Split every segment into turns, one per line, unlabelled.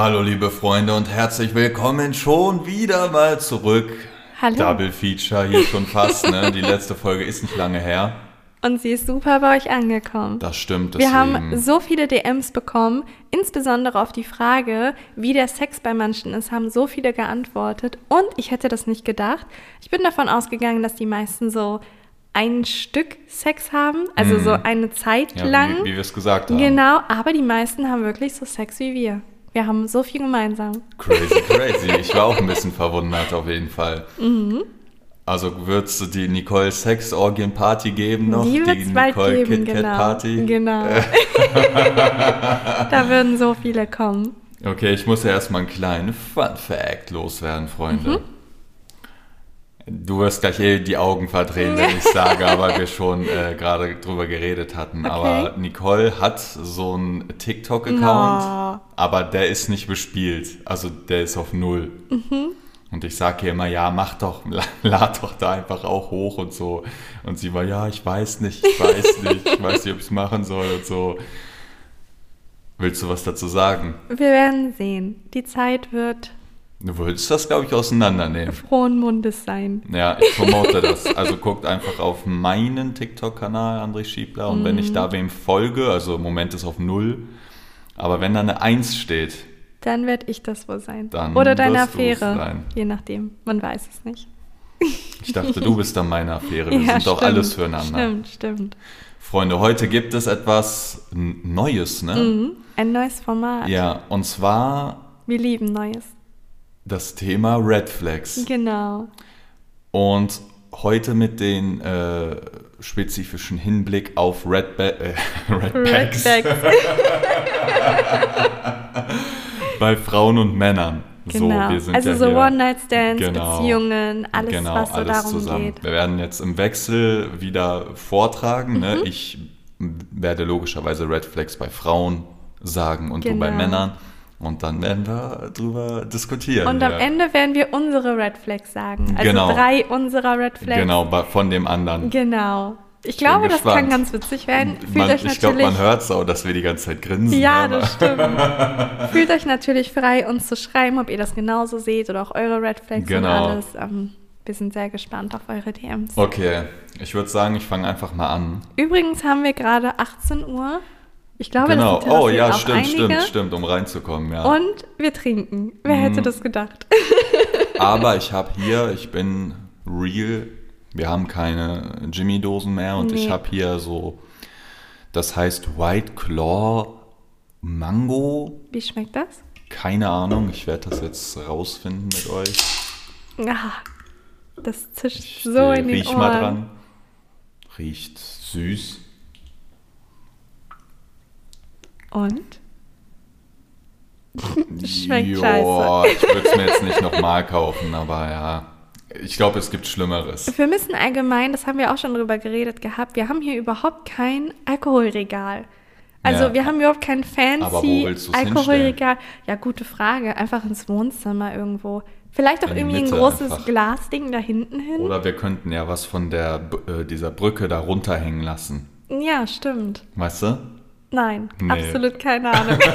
Hallo liebe Freunde und herzlich willkommen schon wieder mal zurück.
Hallo.
Double Feature hier schon fast, ne? Die letzte Folge ist nicht lange her.
Und sie ist super bei euch angekommen.
Das stimmt.
Wir
Deswegen.
haben so viele DMs bekommen, insbesondere auf die Frage, wie der Sex bei manchen ist, haben so viele geantwortet. Und ich hätte das nicht gedacht. Ich bin davon ausgegangen, dass die meisten so ein Stück Sex haben, also so eine Zeit
ja,
lang.
wie, wie wir es gesagt haben.
Genau, aber die meisten haben wirklich so Sex wie wir. Wir haben so viel gemeinsam.
Crazy, crazy. Ich war auch ein bisschen verwundert auf jeden Fall.
Mhm.
Also würdest du die Nicole Sex Orgien Party geben noch?
Die bald
Nicole
geben,
Kit
genau.
Party?
Genau. da würden so viele kommen.
Okay, ich muss ja erstmal einen kleinen Fun Fact loswerden, Freunde.
Mhm.
Du wirst gleich eh die Augen verdrehen, wenn ich sage, aber wir schon äh, gerade drüber geredet hatten.
Okay.
Aber Nicole hat so einen TikTok-Account,
No.
aber der ist nicht bespielt. Also der ist auf Null.
Mhm.
Und ich sage ihr immer, ja, mach doch, lad doch da einfach auch hoch und so. Und sie war, ja, ich weiß nicht, ich weiß nicht, ich weiß nicht, ob ich es machen soll und so. Willst du was dazu sagen?
Wir werden sehen. Die Zeit wird
Du würdest das, glaube ich, auseinandernehmen.
frohen Mundes sein.
Ja, ich promote das. Also guckt einfach auf meinen TikTok-Kanal, André Schiebler. Und wenn ich da wem folge, also im Moment ist auf Null, aber wenn da eine Eins steht,
Dann werde ich das wohl sein.
Dann
Oder deine Affäre.
sein.
Je nachdem. Man weiß es nicht.
ich dachte, du bist dann meine Affäre. Wir
Ja,
sind doch alles füreinander.
Stimmt, stimmt.
Freunde, heute gibt es etwas Neues, ne?
Mhm. Ein neues Format.
Ja, und zwar
Wir lieben Neues.
Das Thema Red Flags.
Genau.
Und heute mit den äh, spezifischen Hinblick auf Red, ba äh, Red,
Red
bei Frauen und Männern.
Genau.
So, wir sind
also
ja
so One-Night-Stands,
Genau.
Beziehungen, alles,
genau,
was so
alles
darum
zusammen.
geht.
Wir werden jetzt im Wechsel wieder vortragen.
Mhm.
Ne? Ich werde logischerweise Red Flags bei Frauen sagen und du bei
Genau.
Männern. Und dann werden wir drüber diskutieren.
Und am
ja.
Ende werden wir unsere Red Flags sagen. Also
Genau.
drei unserer Red Flags.
Genau, von dem anderen.
Genau. Ich glaube, das kann ganz witzig werden. Fühlt
Man,
euch
ich glaube, man hört es auch, dass wir die ganze Zeit grinsen.
ja,
aber-
das stimmt. Fühlt euch natürlich frei, uns zu schreiben, ob ihr das genauso seht oder auch eure Red Flags
Genau.
und alles. Ähm, wir sind sehr gespannt auf eure DMs.
Okay, ich würde sagen, ich fange einfach mal an.
Übrigens haben wir gerade 18 Uhr. Ich glaube,
genau.
das
Oh ja,
auch
stimmt,
einige.
stimmt, stimmt, um reinzukommen, ja.
Und wir trinken. Wer
Mhm.
hätte das gedacht?
Aber ich habe hier, ich bin real. Wir haben keine Jimmy-Dosen mehr und ich
Nee.
habe hier so, das heißt White Claw Mango.
Wie schmeckt das?
Keine Ahnung, ich werde das jetzt rausfinden mit euch.
Ah, das zischt
Ich
so in den
riech
Ohren.
mal dran. Riecht süß.
Und? Schmeckt
Joa, ich würde es mir jetzt nicht nochmal kaufen, aber ja. Ich glaube, es gibt Schlimmeres.
Wir müssen allgemein, das haben wir auch schon drüber geredet gehabt, wir haben hier überhaupt kein Alkoholregal. Also
Ja.
wir haben überhaupt kein fancy Alkoholregal. Ja, gute Frage. Einfach ins Wohnzimmer irgendwo. Vielleicht auch irgendwie ein
Mitte
großes
einfach.
Glasding da hinten hin.
Oder wir könnten ja was von der, äh, dieser Brücke da runterhängen lassen.
Ja, stimmt.
Weißt du?
Nein,
Nee.
absolut keine Ahnung.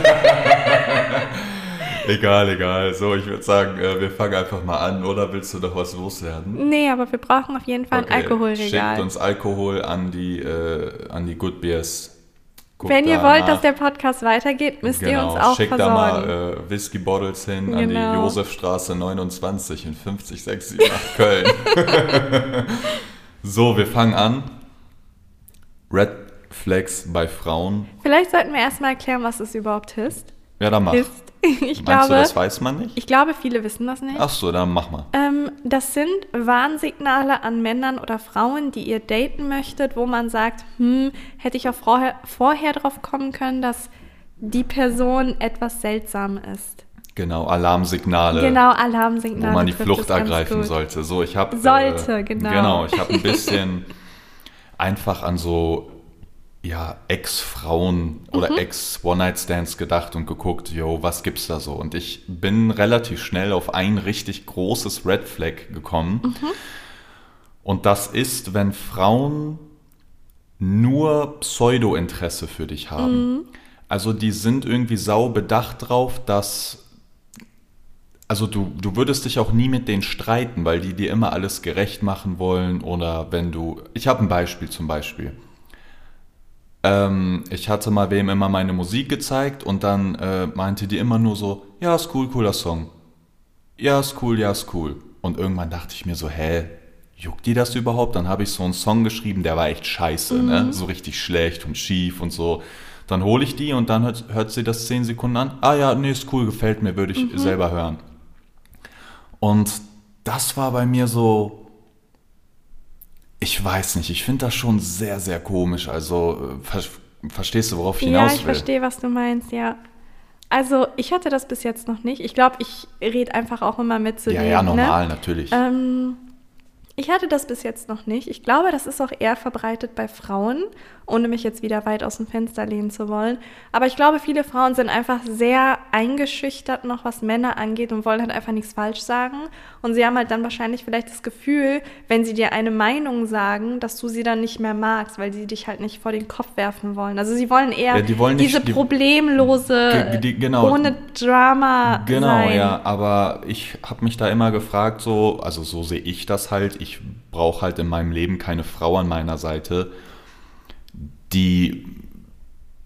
Egal, egal. So, ich würde sagen, äh, wir fangen einfach mal an. Oder willst du doch was loswerden?
nee, aber wir brauchen auf jeden Fall ein
Okay,
Alkoholregal.
Schickt uns Alkohol an die, äh, an die Good Beers. Guckt
Wenn ihr wollt,
nach.
dass der Podcast weitergeht, müsst ihr uns auch
schickt
versorgen.
da mal äh, Whisky Bottles hin an die
Genau.
Josefstraße 29 in 50678 Köln. so, wir fangen an. Red Flags bei Frauen.
Vielleicht sollten wir erstmal erklären, was es überhaupt ist.
Ja, dann mach.
ist. Ich
Meinst
glaube,
du, das weiß man nicht?
ich glaube, viele wissen das nicht.
Ach so, dann mach mal.
Ähm, das sind Warnsignale an Männern oder Frauen, die ihr daten möchtet, wo man sagt, hm, hätte ich auch vorher, vorher drauf kommen können, dass die Person etwas seltsam ist.
Genau, Alarmsignale.
Genau, Alarmsignale.
wo man die Flucht ergreifen sollte. So, ich habe
Sollte,
äh,
genau.
Genau, ich habe ein bisschen einfach an so ja Ex-Frauen oder
Mhm.
Ex-One-Night-Stands gedacht und geguckt, yo, was gibt's da so? Und ich bin relativ schnell auf ein richtig großes Red Flag gekommen.
Mhm.
Und das ist, wenn Frauen nur Pseudo-Interesse für dich haben.
Mhm.
Also die sind irgendwie sau bedacht drauf, dass also du, du würdest dich auch nie mit denen streiten, weil die dir immer alles gerecht machen wollen oder wenn du, ich habe ein Beispiel zum Beispiel. Ähm, ich hatte mal wem immer meine Musik gezeigt und dann äh, meinte die immer nur so, ja, ist cool, cooler Song. Ja, ist cool, ja, ist cool. Und irgendwann dachte ich mir so, hä, juckt die das überhaupt? Dann habe ich so einen Song geschrieben, der war echt scheiße, ne? so richtig schlecht und schief und so. Dann hole ich die und dann hört, hört sie das zehn Sekunden an. Ah ja, nee, ist cool, gefällt mir, würde ich selber hören. Und das war bei mir so, ich weiß nicht, ich finde das schon sehr, sehr komisch. Also, äh, ver verstehst du, worauf ich
Ja,
hinaus
ich
will?
verstehe, was du meinst, ja. Also, ich hatte das bis jetzt noch nicht. Ich glaube, ich rede einfach auch immer mit zu
Ja,
denen,
ja, normal,
Ne?
natürlich.
Ähm, ich hatte das bis jetzt noch nicht. Ich glaube, das ist auch eher verbreitet bei Frauen, ohne mich jetzt wieder weit aus dem Fenster lehnen zu wollen. Aber ich glaube, viele Frauen sind einfach sehr eingeschüchtert noch, was Männer angeht und wollen halt einfach nichts falsch sagen. Und sie haben halt dann wahrscheinlich vielleicht das Gefühl, wenn sie dir eine Meinung sagen, dass du sie dann nicht mehr magst, weil sie dich halt nicht vor den Kopf werfen wollen. Also sie wollen eher
Ja, die wollen nicht-
diese
die-
problemlose,
Ge- die- genau.
ohne Drama
Genau,
sein.
ja, aber ich habe mich da immer gefragt, so, also so sehe ich das halt. Ich brauche halt in meinem Leben keine Frau an meiner Seite, die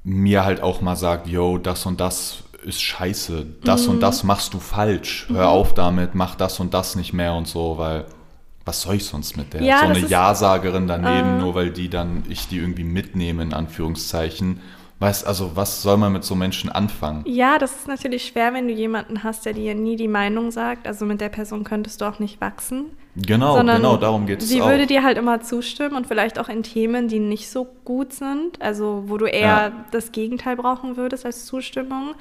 mir halt auch mal sagt, yo, das und das ist scheiße, das
Mhm.
und das machst du falsch, hör auf damit, mach das und das nicht mehr und so, weil was soll ich sonst mit der?
Ja,
so eine Ja-Sagerin daneben,
Äh.
nur weil die dann, ich die irgendwie mitnehme, in Anführungszeichen. Weißt, also was soll man mit so Menschen anfangen?
Ja, das ist natürlich schwer, wenn du jemanden hast, der dir nie die Meinung sagt. Also mit der Person könntest du auch nicht wachsen.
Genau,
sondern
genau, darum geht es
Sie
auch.
würde dir halt immer zustimmen und vielleicht auch in Themen, die nicht so gut sind, also wo du eher
Ja.
das Gegenteil brauchen würdest als Zustimmung.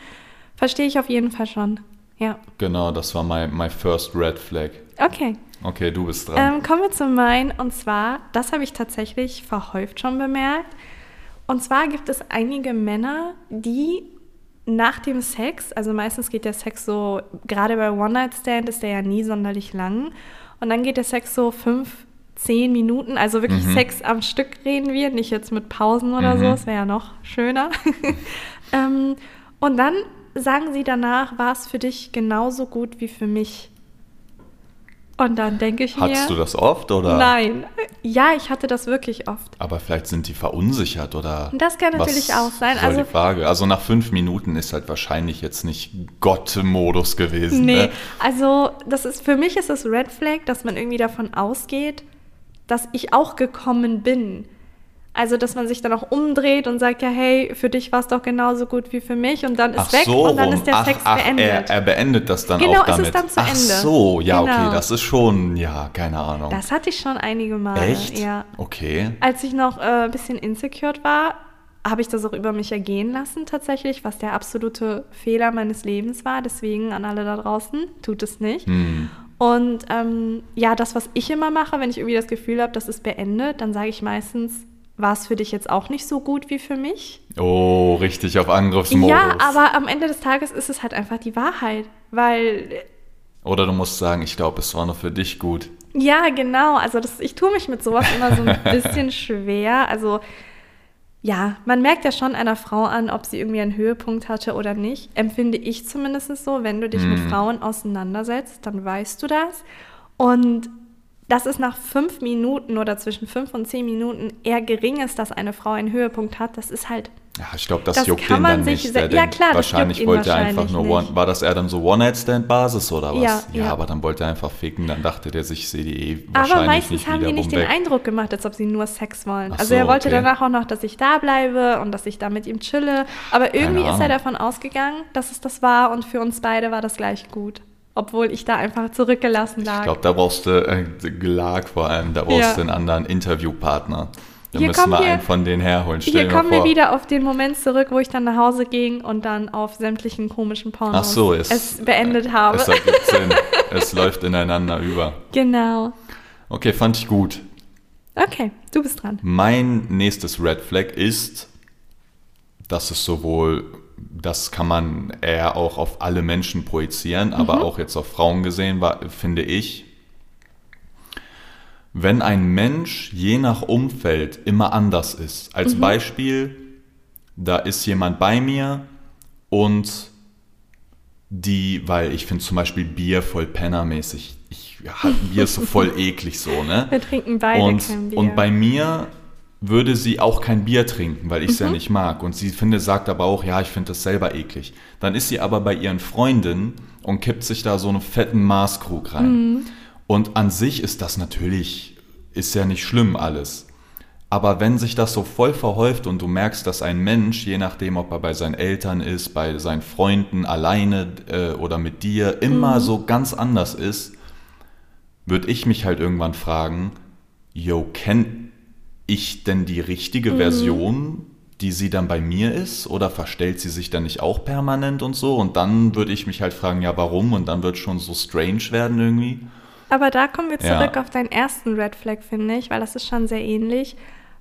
Verstehe ich auf jeden Fall schon. Ja.
Genau, das war my, my first red flag.
Okay.
Okay, du bist dran.
Ähm, kommen wir zu meinen. Und zwar, das habe ich tatsächlich verhäuft schon bemerkt. Und zwar gibt es einige Männer, die nach dem Sex, also meistens geht der Sex so, gerade bei One-Night-Stand ist der ja nie sonderlich lang. Und dann geht der Sex so fünf, zehn Minuten, also wirklich
Mhm.
Sex am Stück reden wir, nicht jetzt mit Pausen oder so,
Mhm.
das wäre ja noch schöner. ähm, und dann sagen sie danach, war es für dich genauso gut wie für mich. Und dann denke ich mir.
Hattest du das oft oder?
Nein. Ja, ich hatte das wirklich oft.
Aber vielleicht sind die verunsichert oder.
Das kann natürlich auch sein. Also-
die Frage. Also nach fünf Minuten ist halt wahrscheinlich jetzt nicht Gott-Modus gewesen.
Nee,
Ne?
also das ist für mich ist es Red Flag, dass man irgendwie davon ausgeht, dass ich auch gekommen bin. Also, dass man sich dann auch umdreht und sagt, ja, hey, für dich war es doch genauso gut wie für mich und dann ist
Ach
weg
so,
und dann
rum.
ist der
ach,
Sex
ach,
beendet.
Er, er beendet das dann
Genau,
auch
ist
damit.
es dann zu
ach
Ende.
so, ja,
Genau.
okay, das ist schon, ja, keine Ahnung.
das hatte ich schon einige Male.
Echt?
Ja.
Okay.
Als ich noch äh, ein bisschen insecure war, habe ich das auch über mich ergehen lassen tatsächlich, was der absolute Fehler meines Lebens war. Deswegen an alle da draußen, tut es nicht.
Hm.
Und ähm, ja, das, was ich immer mache, wenn ich irgendwie das Gefühl habe, das ist beendet, dann sage ich meistens, war es für dich jetzt auch nicht so gut wie für mich?
Oh, richtig auf Angriffsmodus.
Ja, aber am Ende des Tages ist es halt einfach die Wahrheit. Weil,
Oder du musst sagen, ich glaube, es war nur für dich gut.
ja, genau, also das, ich tue mich mit sowas immer so ein bisschen schwer. Also, ja, man merkt ja schon einer Frau an, ob sie irgendwie einen Höhepunkt hatte oder nicht. Empfinde ich zumindest so, wenn du dich mit
Mhm.
Frauen auseinandersetzt, dann weißt du das. Und dass es nach fünf Minuten oder zwischen fünf und zehn Minuten eher gering ist, dass eine Frau einen Höhepunkt hat, das ist halt
Ja, ich glaube, das,
Das
juckt
kann
den dann
sich
nicht.
se-
Der
ja, klar, das
wahrscheinlich
ihn
wollte er einfach
wahrscheinlich
nur One, war das eher dann so One-Night-Stand-Basis oder was?
Ja,
ja,
ja.
aber dann wollte er einfach ficken, dann dachte der sich, ich sehe die eh
Aber
wahrscheinlich
meistens
nicht
haben die nicht den
weg.
Eindruck gemacht, als ob sie nur Sex wollen.
Ach
also
so,
er wollte
okay.
danach auch noch, dass ich da bleibe und dass ich da mit ihm chille. Aber irgendwie ist er davon ausgegangen, dass es das war und für uns beide war das gleich gut. Obwohl ich da einfach zurückgelassen lag.
Ich glaube, da brauchst du, äh, Gelag vor allem, da brauchst
Ja.
du einen anderen Interviewpartner. Da
Hier
müssen wir
wir-
einen von denen herholen. Stell
Hier kommen wir
vor.
wieder auf den Moment zurück, wo ich dann nach Hause ging und dann auf sämtlichen komischen Pornos
so, es,
es beendet habe.
Es es läuft ineinander über.
genau.
Okay, fand ich gut.
Okay, du bist dran.
Mein nächstes Red Flag ist, dass es sowohl, das kann man eher auch auf alle Menschen projizieren, aber auch jetzt auf Frauen gesehen, war, finde ich, wenn ein Mensch je nach Umfeld immer anders ist. Als Beispiel, da ist jemand bei mir und die, weil ich finde zum Beispiel Bier voll pennermäßig. Ich, ja, Bier ist so voll eklig so, ne?
Wir trinken beide
und,
kein Bier.
und bei mir würde sie auch kein Bier trinken, weil ich es
Mhm.
ja nicht mag. Und sie finde, sagt aber auch, ja, ich finde das selber eklig. Dann ist sie aber bei ihren Freundinnen und kippt sich da so einen fetten Maßkrug rein.
Mhm.
Und an sich ist das natürlich, ist ja nicht schlimm alles. Aber wenn sich das so voll verhäuft und du merkst, dass ein Mensch, je nachdem, ob er bei seinen Eltern ist, bei seinen Freunden, alleine äh, oder mit dir, immer so ganz anders ist, würde ich mich halt irgendwann fragen, yo, kenn ich denn die richtige Version, die sie dann bei mir ist? Oder verstellt sie sich dann nicht auch permanent und so? Und dann würde ich mich halt fragen, ja, warum? Und dann wird schon so strange werden irgendwie.
Aber da kommen wir
Ja.
zurück auf deinen ersten Red Flag, finde ich, weil das ist schon sehr ähnlich,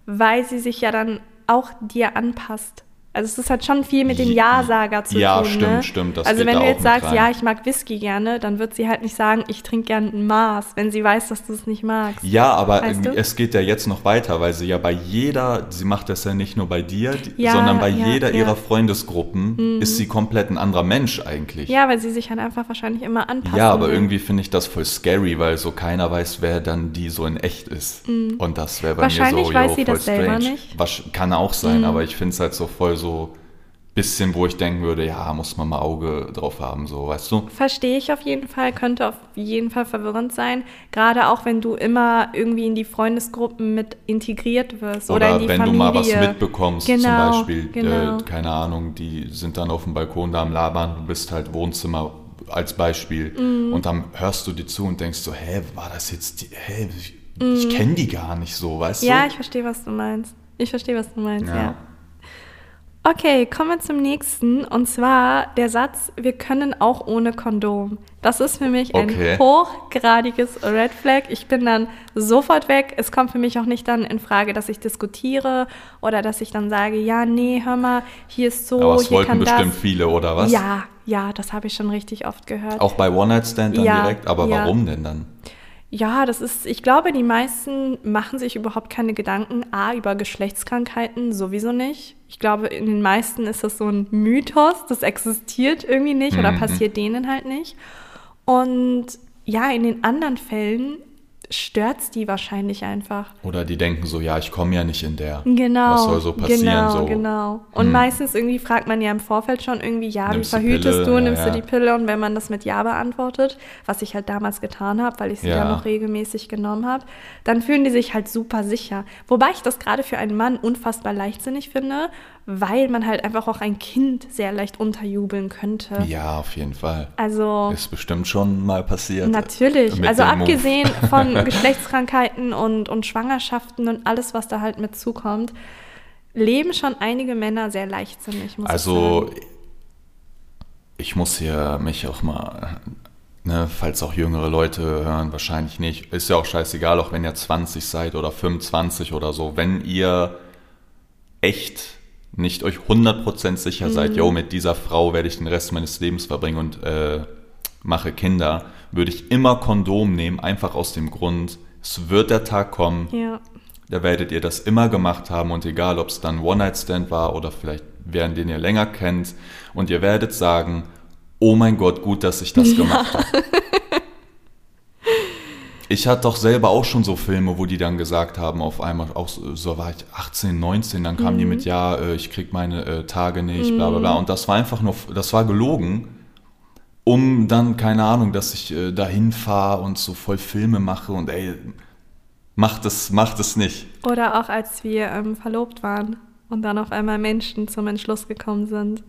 weil sie sich ja dann auch dir anpasst. Also es ist halt schon viel mit dem
Ja,
Ja-Sager zu
ja,
tun.
stimmt,
ne?
stimmt, das
also wenn du jetzt sagst,
rein.
ja, ich mag Whisky gerne, dann wird sie halt nicht sagen, ich trinke gerne ein Maß, wenn sie weiß, dass du es nicht magst.
Ja, aber
Weißt du?
es geht ja jetzt noch weiter, weil sie ja bei jeder, sie macht das ja nicht nur bei dir,
Ja,
sondern bei
ja,
jeder
ja. Mhm.
ihrer Freundesgruppen ist sie komplett ein anderer Mensch eigentlich.
Ja, weil sie sich halt einfach wahrscheinlich immer anpassen.
Ja, aber
will.
irgendwie finde ich das voll scary, weil so keiner weiß, wer dann die so in echt ist. Und das wäre bei mir
Mhm. Wahrscheinlich
so,
weiß
yo,
sie das selber
strange.
nicht. Mhm.
Was, kann auch sein, aber ich finde es halt so voll so bisschen, wo ich denken würde, ja, muss man mal Auge drauf haben, so, weißt du?
Verstehe ich auf jeden Fall, könnte auf jeden Fall verwirrend sein. Gerade auch, wenn du immer irgendwie in die Freundesgruppen mit integriert wirst oder,
Oder
in die
wenn
Familie.
du mal was mitbekommst,
Genau,
zum Beispiel,
genau.
äh, keine Ahnung, die sind dann auf dem Balkon da am Labern, du bist halt Wohnzimmer als Beispiel
Mhm.
und dann hörst du die zu und denkst so, hä, war das jetzt die, hä, ich,
Mhm.
ich kenne die gar nicht so, weißt
Ja,
du?
ich verstehe, was du meinst. Ich verstehe, was du meinst, ja.
Ja.
Okay, kommen wir zum nächsten. Und zwar der Satz, wir können auch ohne Kondom. Das ist für mich ein
Okay.
hochgradiges Red Flag. Ich bin dann sofort weg. Es kommt für mich auch nicht dann in Frage, dass ich diskutiere oder dass ich dann sage, ja, nee, hör mal, hier ist so,
Aber es
hier
wollten
kann
bestimmt
das.
viele, oder was?
Ja, ja, das habe ich schon richtig oft gehört.
Auch bei One-Night-Stand dann
Ja,
direkt? Aber
ja.
warum denn dann?
Ja, das ist, ich glaube, die meisten machen sich überhaupt keine Gedanken, A, über Geschlechtskrankheiten sowieso nicht. Ich glaube, in den meisten ist das so ein Mythos, das existiert irgendwie nicht oder
Mhm.
passiert denen halt nicht. Und ja, in den anderen Fällen stört's die wahrscheinlich einfach.
Oder die denken so, ja, ich komme ja nicht in der.
Genau.
Was soll so passieren?
Genau,
so.
genau. Und
Hm.
meistens irgendwie fragt man ja im Vorfeld schon irgendwie, ja,
Nimmst
wie verhütest
Pille?
du, nimmst
ja.
du die Pille? Und wenn man das mit Ja beantwortet, was ich halt damals getan habe, weil ich sie
Ja.
dann noch regelmäßig genommen habe, dann fühlen die sich halt super sicher. Wobei ich das gerade für einen Mann unfassbar leichtsinnig finde, weil man halt einfach auch ein Kind sehr leicht unterjubeln könnte.
Ja, auf jeden Fall.
Also
Ist bestimmt schon mal passiert.
Natürlich. Also
dem Move.
abgesehen von Geschlechtskrankheiten und, und Schwangerschaften und alles, was da halt mit zukommt, leben schon einige Männer sehr leichtsinnig,
Also,
ich
ich muss hier mich auch mal, ne, falls auch jüngere Leute hören, wahrscheinlich nicht. Ist ja auch scheißegal, auch wenn ihr 20 seid oder 25 oder so. Wenn ihr echt nicht euch 100% sicher
Mhm.
seid, yo, mit dieser Frau werde ich den Rest meines Lebens verbringen und äh, mache Kinder, würde ich immer Kondom nehmen, einfach aus dem Grund, es wird der Tag kommen,
Ja.
da werdet ihr das immer gemacht haben und egal, ob es dann One-Night-Stand war oder vielleicht während den ihr länger kennt und ihr werdet sagen, oh mein Gott, gut, dass ich das gemacht habe. Ich hatte doch selber auch schon so Filme, wo die dann gesagt haben, auf einmal, auch so, war ich 18, 19, dann kamen die mit, ja, äh, ich krieg meine äh, Tage nicht, bla bla bla. Und das war einfach nur, das war gelogen, um dann, keine Ahnung, dass ich äh, dahin fahre und so voll Filme mache und ey, macht es, macht es nicht.
Oder auch als wir ähm, verlobt waren und dann auf einmal Menschen zum Entschluss gekommen sind.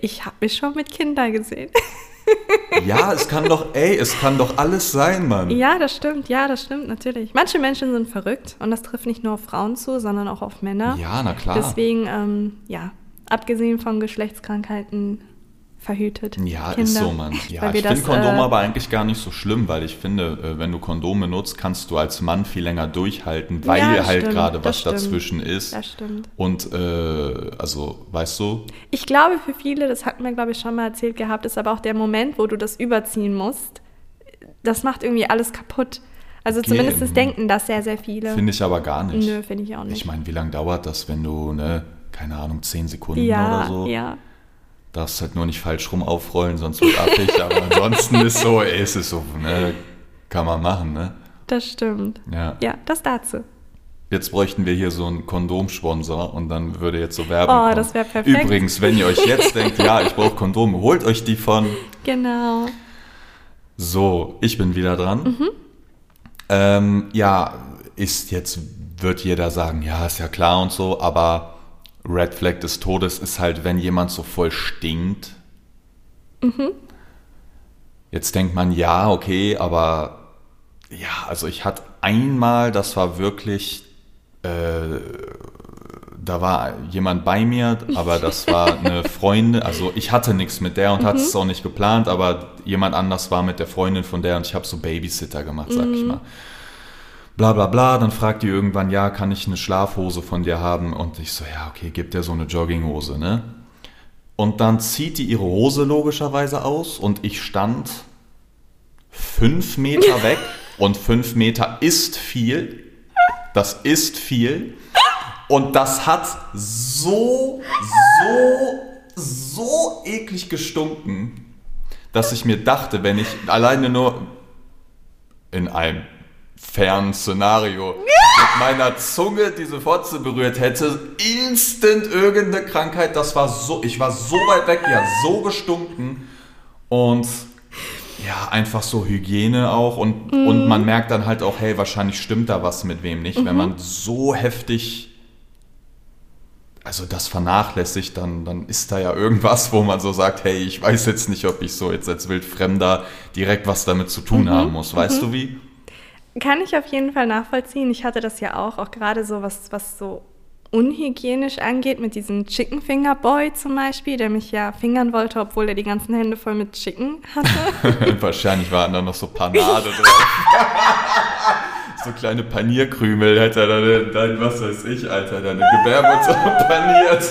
Ich habe mich schon mit Kindern gesehen.
Ja, es kann doch, ey, es kann doch alles sein, Mann.
ja, das stimmt, ja, das stimmt, natürlich. Manche Menschen sind verrückt und das trifft nicht nur auf Frauen zu, sondern auch auf Männer.
Ja, na klar.
Deswegen, ähm, ja, abgesehen von Geschlechtskrankheiten verhütet.
Ja,
Kinder.
ist so, Mann. Ja,
Weil
ich finde
das,
Kondome
äh,
aber eigentlich gar nicht so schlimm, weil ich finde, äh, wenn du Kondome nutzt, kannst du als Mann viel länger durchhalten, weil
Ja, das
halt
stimmt,
gerade
das
was
stimmt.
dazwischen ist.
Das stimmt.
Und äh, also, weißt du,
Ich glaube, für viele, das hatten wir, glaube ich, schon mal erzählt gehabt, ist aber auch der Moment, wo du das überziehen musst. Das macht irgendwie alles kaputt. Also
Okay.
zumindest denken das sehr, sehr viele.
finde ich aber gar nicht.
Nö, finde ich auch nicht.
Ich meine, wie lange dauert das, wenn du, ne, keine Ahnung, 10 Sekunden
ja,
oder so?
ja.
Darfst halt nur nicht falsch rum aufrollen, sonst wird affig. aber ansonsten ist so, ey, es ist so, ne? Kann man machen, ne?
Das stimmt.
Ja.
Ja, das dazu.
Jetzt bräuchten wir hier so einen Kondomsponsor und dann würde jetzt so Werbung
Oh,
kommen.
das wär perfekt.
Übrigens, wenn ihr euch jetzt denkt, ja, ich brauche Kondome, holt euch die von.
Genau.
So, ich bin wieder dran. Ähm, ja, ist jetzt, wird jeder sagen, ja, ist ja klar und so, aber Red Flag des Todes ist halt, wenn jemand so voll stinkt. Jetzt denkt man, ja, okay, aber ja, also ich hatte einmal, das war wirklich, äh, da war jemand bei mir, aber das war eine Freundin, also ich hatte nichts mit der und hatte es auch nicht geplant, aber jemand anders war mit der Freundin von der und ich habe so Babysitter gemacht, sag ich mal. Bla bla bla, dann fragt die irgendwann, ja, kann ich eine Schlafhose von dir haben? Und ich so, ja, okay, gib dir so eine Jogginghose, ne? Und dann zieht die ihre Hose logischerweise aus und ich stand fünf Meter weg und fünf Meter ist viel. Das ist viel. Und das hat so, so, so eklig gestunken, dass ich mir dachte, wenn ich alleine nur in einem fernen Szenario. Mit meiner Zunge diese Fotze berührt hätte, instant irgendeine Krankheit, das war so, ich war so weit weg, hat so gestunken. Und ja, einfach so Hygiene auch. Und, und man merkt dann halt auch, hey, wahrscheinlich stimmt da was mit wem nicht, wenn man so heftig also das vernachlässigt, dann, dann ist da ja irgendwas, wo man so sagt, hey, ich weiß jetzt nicht, ob ich so jetzt als Wildfremder direkt was damit zu tun haben muss. Weißt du wie?
Kann ich auf jeden Fall nachvollziehen. Ich hatte das ja auch, auch gerade so was, was so unhygienisch angeht, mit diesem Chicken Finger Boy zum Beispiel, der mich ja fingern wollte, obwohl er die ganzen Hände voll mit Chicken hatte.
Wahrscheinlich waren da noch so Panade drauf. so kleine Panierkrümel hätte er dann, dann, was weiß ich, Alter, deine Gebärmutter paniert.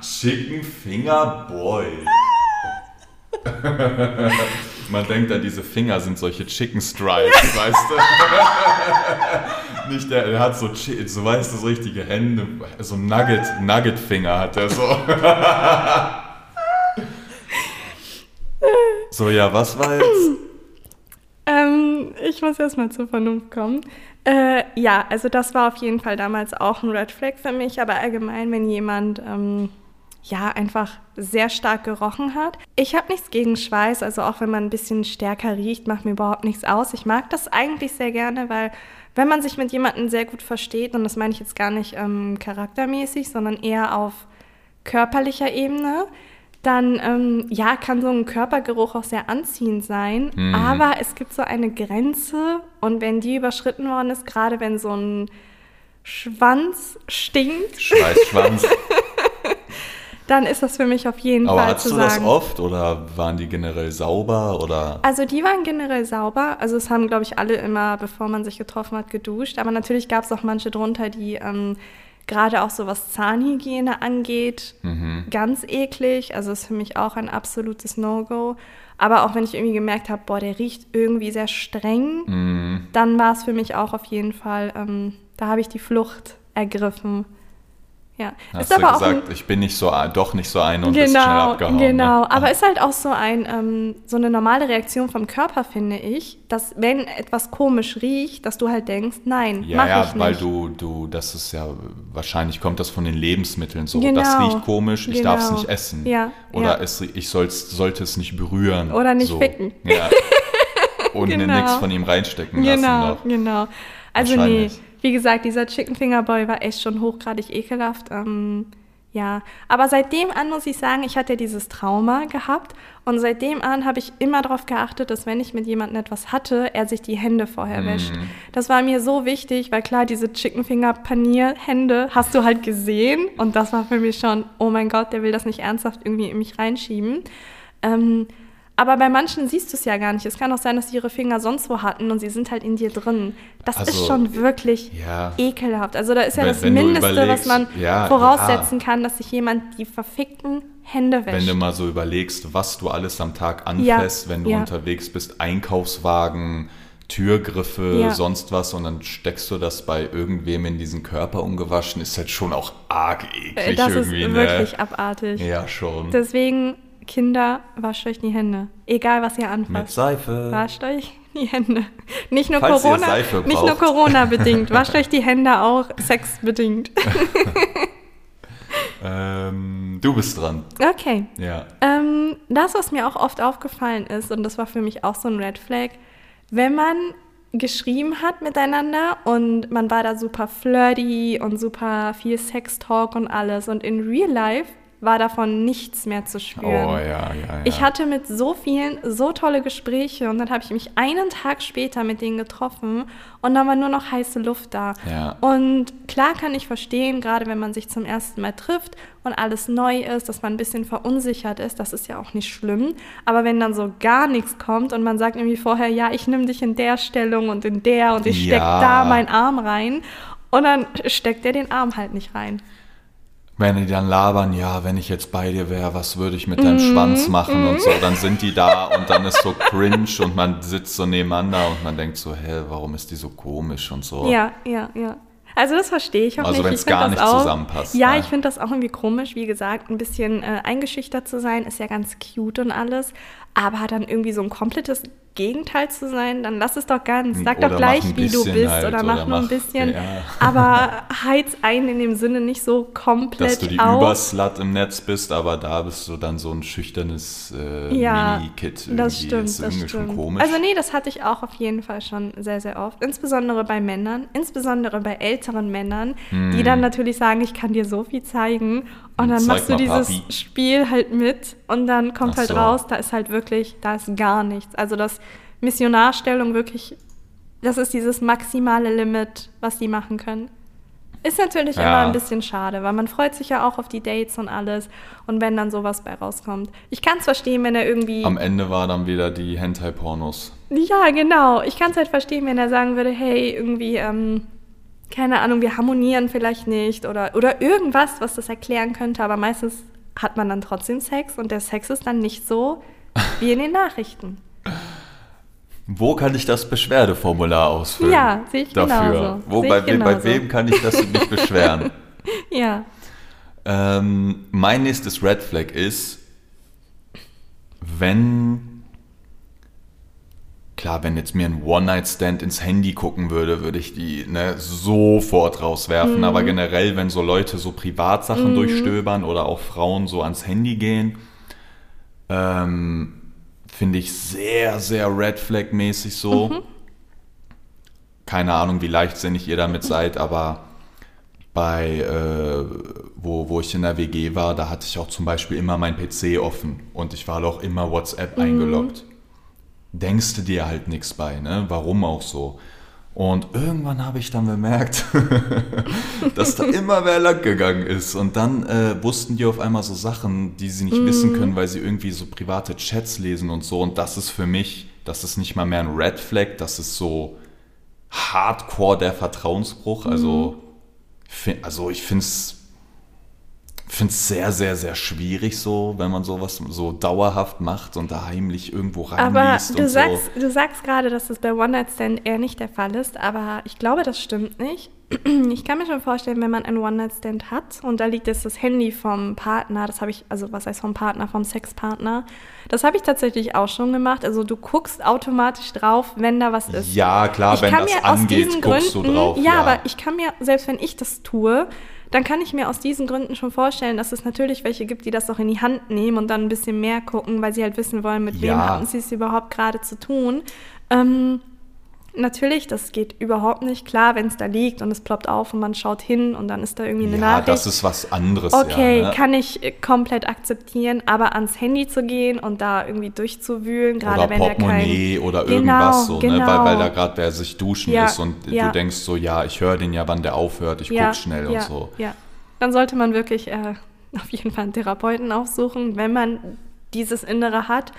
Chicken Finger Boy. Man denkt an diese Finger sind solche Chicken Stripes, weißt du? Nicht der, er hat so, so weißt du, so richtige Hände, so Nugget, Nugget Finger hat er so. So, ja, was war jetzt?
ähm, ich muss erstmal zur Vernunft kommen. Äh, ja, also das war auf jeden Fall damals auch ein Red Flag für mich, aber allgemein, wenn jemand ähm, ja einfach sehr stark gerochen hat. Ich habe nichts gegen Schweiß, also auch wenn man ein bisschen stärker riecht, macht mir überhaupt nichts aus. Ich mag das eigentlich sehr gerne, weil wenn man sich mit jemandem sehr gut versteht, und das meine ich jetzt gar nicht ähm, charaktermäßig, sondern eher auf körperlicher Ebene, dann ähm, ja, kann so ein Körpergeruch auch sehr anziehend sein. Aber es gibt so eine Grenze und wenn die überschritten worden ist, gerade wenn so ein Schwanz stinkt,
Schweißschwanz.
dann ist das für mich auf jeden
Aber
Fall
hattest
zu
du das oft oder waren die generell sauber oder?
Also die waren generell sauber. Also es haben, glaube ich, alle immer, bevor man sich getroffen hat, geduscht. Aber natürlich gab es auch manche drunter, die ähm, gerade auch so was Zahnhygiene angeht,
Mhm.
ganz eklig. Also ist für mich auch ein absolutes No-Go. Aber auch wenn ich irgendwie gemerkt habe, boah, der riecht irgendwie sehr streng,
Mhm.
dann war es für mich auch auf jeden Fall, ähm, da habe ich die Flucht ergriffen. Ja,
Hast
ist
du
aber auch ein,
gesagt, ich bin nicht so, doch nicht so ein und bist schnell
Genau,
abgehauen.
genau.
Ne?
Aber ist halt auch so ein ähm, so eine normale Reaktion vom Körper, finde ich, dass wenn etwas komisch riecht, dass du halt denkst, nein,
Ja,
mach
ja,
ich nicht.
weil du, du, das ist ja, wahrscheinlich kommt das von den Lebensmitteln so.
Genau,
Das riecht komisch, ich darf es
genau.
nicht essen.
Ja,
Oder
ja.
Es, ich soll's, sollte es nicht berühren.
Oder nicht
so.
ficken.
Ja. Und
Genau.
nichts von ihm reinstecken lassen
Genau,
noch.
genau. Also nee. Wie gesagt, dieser Chicken Finger Boy war echt schon hochgradig ekelhaft. Ähm, ja, aber seitdem an muss ich sagen, ich hatte dieses Trauma gehabt und seitdem an habe ich immer darauf geachtet, dass wenn ich mit jemandem etwas hatte, er sich die Hände vorher
Mhm.
wäscht. Das war mir so wichtig, weil klar, diese Chicken Finger Panier Hände hast du halt gesehen und das war für mich schon, oh mein Gott, der will das nicht ernsthaft irgendwie in mich reinschieben. Ähm, aber bei manchen siehst du es ja gar nicht. Es kann auch sein, dass sie ihre Finger sonst wo hatten und sie sind halt in dir drin. Das
Also,
ist schon wirklich
ja.
ekelhaft. Also da ist ja
Wenn-
das
wenn
Mindeste, was man
ja,
voraussetzen kann, dass sich jemand die verfickten Hände wäscht.
Wenn du mal so überlegst, was du alles am Tag anfasst, wenn du
ja.
unterwegs bist, Einkaufswagen, Türgriffe,
Ja.
sonst was und dann steckst du das bei irgendwem in diesen Körper ungewaschen, ist halt schon auch arg eklig
Das ist
irgendwie,
wirklich
ne?
abartig.
Ja, schon.
Deswegen, Kinder, wascht euch die Hände. Egal, was ihr
Mit
anfasst.
Seife.
Wascht euch die Hände. Nicht nur
Falls
Corona, nicht nur. Corona bedingt. Wascht euch die Hände auch sexbedingt.
Ähm, du bist dran.
Okay.
Ja.
Ähm, das, was mir auch oft aufgefallen ist, und das war für mich auch so ein Red Flag, wenn man geschrieben hat miteinander und man war da super flirty und super viel Sextalk und alles und in Real Life war davon nichts mehr zu spüren.
Oh ja, ja, ja.
Ich hatte mit so vielen so tolle Gespräche und dann habe ich mich einen Tag später mit denen getroffen und dann war nur noch heiße Luft da.
Ja.
Und klar kann ich verstehen, gerade wenn man sich zum ersten Mal trifft und alles neu ist, dass man ein bisschen verunsichert ist, das ist ja auch nicht schlimm. Aber wenn dann so gar nichts kommt und man sagt irgendwie vorher, ja, ich nehme dich in der Stellung und in der und ich
Ja.
da meinen Arm rein und dann steckt er den Arm halt nicht rein.
Wenn die dann labern, ja, wenn ich jetzt bei dir wäre, was würde ich mit
Mhm.
deinem Schwanz machen und so, dann sind die da und dann ist so cringe und man sitzt so nebeneinander und man denkt so, hä, warum ist die so komisch und so.
Ja, ja, ja. Also das verstehe ich auch
Also
nicht.
wenn's
Ich find
gar nicht
auch,
zusammenpasst,
Ja,
ne?
ich finde das auch irgendwie komisch. Wie gesagt, ein bisschen äh, eingeschüchtert zu sein, ist ja ganz cute und alles. Aber dann irgendwie so ein komplettes Gegenteil zu sein, dann lass es doch ganz. Sag
Oder
doch gleich,
mach
wie du bist
halt,
oder mach
oder
nur ein
mach-
bisschen.
ja.
Aber heiz ein in dem Sinne nicht so komplett
Dass du die
auf.
Überslut im Netz bist, aber da bist du dann so ein schüchternes äh,
Ja,
Mini-Kid.
das stimmt, das stimmt.
schon komisch.
Also nee, das hatte ich auch auf jeden Fall schon sehr, sehr oft. Insbesondere bei Männern, insbesondere bei älteren Männern, die dann natürlich sagen, ich kann dir so viel zeigen. Und dann machst du dieses
Papi.
Spiel halt mit und dann kommt
Ach
halt
so.
raus, da ist halt wirklich, da ist gar nichts. Also das Missionarstellung wirklich, das ist dieses maximale Limit, was die machen können. Ist natürlich
Ja.
immer ein bisschen schade, weil man freut sich ja auch auf die Dates und alles. Und wenn dann sowas bei rauskommt. Ich kann es verstehen, wenn er irgendwie.
Am Ende war dann wieder die Hentai-Pornos.
Ja, genau. Ich kann es halt verstehen, wenn er sagen würde, hey, irgendwie, ähm, keine Ahnung, wir harmonieren vielleicht nicht oder, oder irgendwas, was das erklären könnte, aber meistens hat man dann trotzdem Sex und der Sex ist dann nicht so wie in den Nachrichten.
Wo kann ich das Beschwerdeformular ausfüllen?
Ja, sehe ich
dafür?
genauso.
Wo, bei,
ich
wem, bei
genauso.
wem kann ich das mich beschweren?
Ja.
Ähm, mein nächstes Red Flag ist, wenn, klar, wenn jetzt mir ein One-Night-Stand ins Handy gucken würde, würde ich die ne, sofort rauswerfen. Aber
Mhm.
generell, wenn so Leute so Privatsachen durchstöbern oder auch Frauen so ans Handy gehen, ähm, finde ich sehr, sehr Red Flag-mäßig so.
Mhm.
Keine Ahnung, wie leichtsinnig ihr damit seid, aber bei, äh, wo, wo ich in der WG war, da hatte ich auch zum Beispiel immer mein PC offen und ich war auch immer WhatsApp eingeloggt. Denkst du dir halt nichts bei, ne? Warum auch so? Und irgendwann habe ich dann bemerkt, dass da immer wer lang gegangen ist. Und dann äh, wussten die auf einmal so Sachen, die sie nicht wissen können, weil sie irgendwie so private Chats lesen und so. Und das ist für mich, das ist nicht mal mehr ein Red Flag, das ist so hardcore der Vertrauensbruch. Also, fi- also ich finde es finde es sehr, sehr, sehr schwierig so, wenn man sowas so dauerhaft macht und da heimlich irgendwo
Aber
reinliest
du
und
sagst,
so.
du sagst gerade, dass das bei One-Night-Stand eher nicht der Fall ist, aber ich glaube, das stimmt nicht. Ich kann mir schon vorstellen, wenn man einen One-Night-Stand hat und da liegt jetzt das Handy vom Partner, das habe ich, also was heißt vom Partner, vom Sexpartner, das habe ich tatsächlich auch schon gemacht. Also du guckst automatisch drauf, wenn da was ist.
Ja, klar,
ich
wenn
kann
das
mir aus
angeht,
diesen
guckst
Gründen,
du drauf.
Ja,
Ja,
aber ich kann mir, selbst wenn ich das tue, dann kann ich mir aus diesen Gründen schon vorstellen, dass es natürlich welche gibt, die das auch in die Hand nehmen und dann ein bisschen mehr gucken, weil sie halt wissen wollen, mit wem
Ja.
haben sie es überhaupt gerade zu tun. Ähm, natürlich, das geht überhaupt nicht. Klar, wenn es da liegt und es ploppt auf und man schaut hin und dann ist da irgendwie eine
ja,
Nachricht.
das ist was anderes.
Okay,
ja, ne?
kann ich äh, komplett akzeptieren, aber ans Handy zu gehen und da irgendwie durchzuwühlen, gerade wenn er kein...
Portemonnaie oder
Genau,
irgendwas so, ne?
genau.
weil, weil da gerade wer sich duschen
Ja,
ist und du denkst so, ja, ich höre den ja, wann der aufhört, ich guck schnell und so.
Ja, dann sollte man wirklich äh, auf jeden Fall einen Therapeuten aufsuchen, wenn man dieses Innere hat,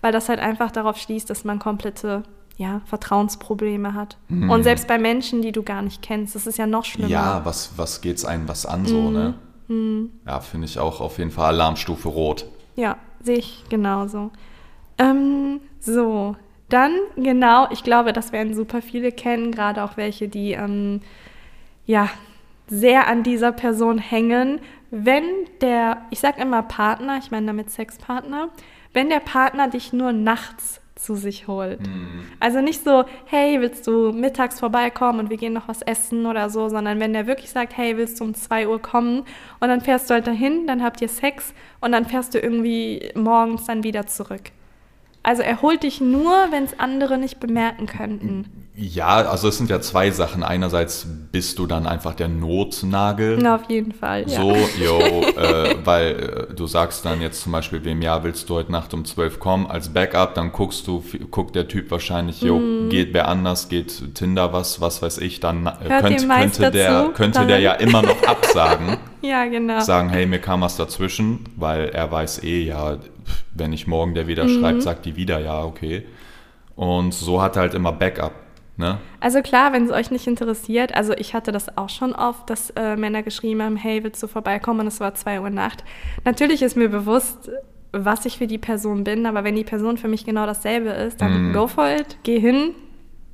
weil das halt einfach darauf schließt, dass man komplette ja, Vertrauensprobleme hat. Und selbst bei Menschen, die du gar nicht kennst, das ist ja noch schlimmer.
Mhm. Ja, was, was geht's einem was an so, ne?
Mhm.
Ja, finde ich auch auf jeden Fall Alarmstufe Rot.
Ja, sehe ich genauso. Ähm, so, Dann, genau, ich glaube, das werden super viele kennen, gerade auch welche, die ähm, ja sehr an dieser Person hängen. Wenn der, ich sag immer Partner, ich meine damit Sexpartner, wenn der Partner dich nur nachts zu sich holt.
Mhm.
Also nicht so, hey, willst du mittags vorbeikommen und wir gehen noch was essen oder so, sondern wenn der wirklich sagt, hey, willst du um 2 Uhr kommen und dann fährst du halt dahin, dann habt ihr Sex und dann fährst du irgendwie morgens dann wieder zurück. Also er holt dich nur, wenn es andere nicht bemerken könnten.
Ja, also es sind ja zwei Sachen. Einerseits bist du dann einfach der Notnagel.
Na, auf jeden Fall. Ja.
So, yo, äh, weil äh, du sagst dann jetzt zum Beispiel wem, ja, willst du heute Nacht um 12 kommen als Backup, dann guckst du, guckt der Typ wahrscheinlich, jo,
Mhm.
geht wer anders, geht Tinder was, was weiß ich, dann äh, könnt, könnte, der,
dazu,
könnte der ja immer noch absagen,
ja, genau.
sagen, hey, mir kam was dazwischen, weil er weiß eh, ja, wenn ich morgen der wieder
Mhm.
schreibt, sagt die wieder, ja, okay. Und so hat er halt immer Backup, ne?
Also klar, wenn es euch nicht interessiert, also ich hatte das auch schon oft, dass äh, Männer geschrieben haben, hey, willst du vorbeikommen? Und es war 2 Uhr Nacht. Natürlich ist mir bewusst, was ich für die Person bin, aber wenn die Person für mich genau dasselbe ist, dann
Mhm.
go for it, geh hin,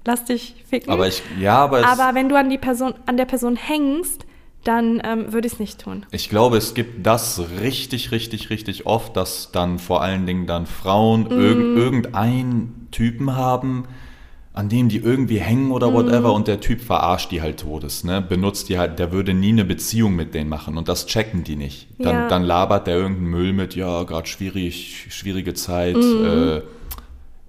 lass dich ficken.
Aber ich, ja, aber
aber wenn du an, die Person, an der Person hängst, dann ähm, würde ich es nicht tun.
Ich glaube, es gibt das richtig, richtig, richtig oft, dass dann vor allen Dingen dann Frauen
Mhm.
irg irgendeinen Typen haben, an dem die irgendwie hängen
Mhm.
oder whatever und der Typ verarscht die halt todes, ne? Benutzt die halt, der würde nie eine Beziehung mit denen machen und das checken die nicht. Dann,
Ja.
dann labert der irgendeinen Müll mit, ja, gerade schwierig, schwierige Zeit,
Mhm.
äh,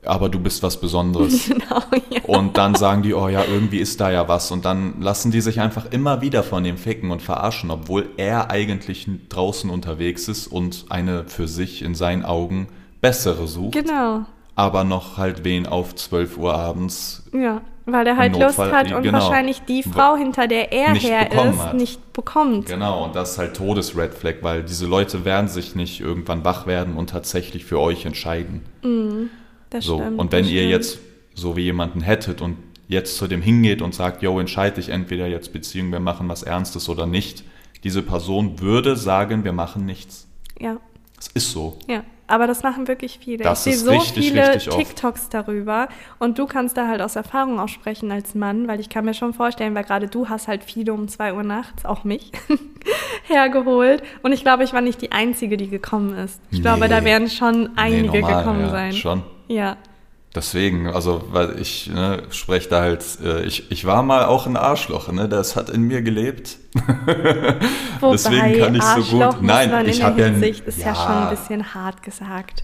aber du bist was Besonderes.
Genau, ja.
Und dann sagen die, oh ja, irgendwie ist da ja was. Und dann lassen die sich einfach immer wieder von dem ficken und verarschen, obwohl er eigentlich draußen unterwegs ist und eine für sich in seinen Augen bessere sucht.
Genau.
Aber noch halt wen auf 12 Uhr abends.
Ja, weil er halt Lust hat und
genau.
wahrscheinlich die Frau, hinter der er her ist,
hat.
nicht bekommt.
Genau, und das ist halt Todes-Red Flag, weil diese Leute werden sich nicht irgendwann wach werden und tatsächlich für euch entscheiden.
Das
So,
stimmt,
und wenn ihr
stimmt.
jetzt so wie jemanden hättet und jetzt zu dem hingeht und sagt, yo, entscheide dich entweder jetzt Beziehung, wir machen was Ernstes oder nicht, diese Person würde sagen, wir machen nichts.
Ja,
Es ist so.
ja. Aber das machen wirklich viele.
Das
ich sehe so
richtig,
viele
richtig oft.
TikToks darüber und du kannst da halt aus Erfahrung auch sprechen als Mann, weil ich kann mir schon vorstellen, weil gerade du hast halt viele um 2 Uhr nachts, auch mich, hergeholt. Und ich glaube, ich war nicht die Einzige, die gekommen ist. Ich glaube, da
Nee.
werden schon einige
Nee, normal,
gekommen
ja,
sein.
Schon.
Ja.
Deswegen, also, weil ich ne, spreche da halt, äh, ich, ich war mal auch ein Arschloch, ne? Das hat in mir gelebt.
Wobei,
Deswegen kann ich so gut-
Arschloch
Nein,
man
ich
in
hab
der
ja-
Hinsicht ist ja,
ja.
schon ein bisschen hart gesagt.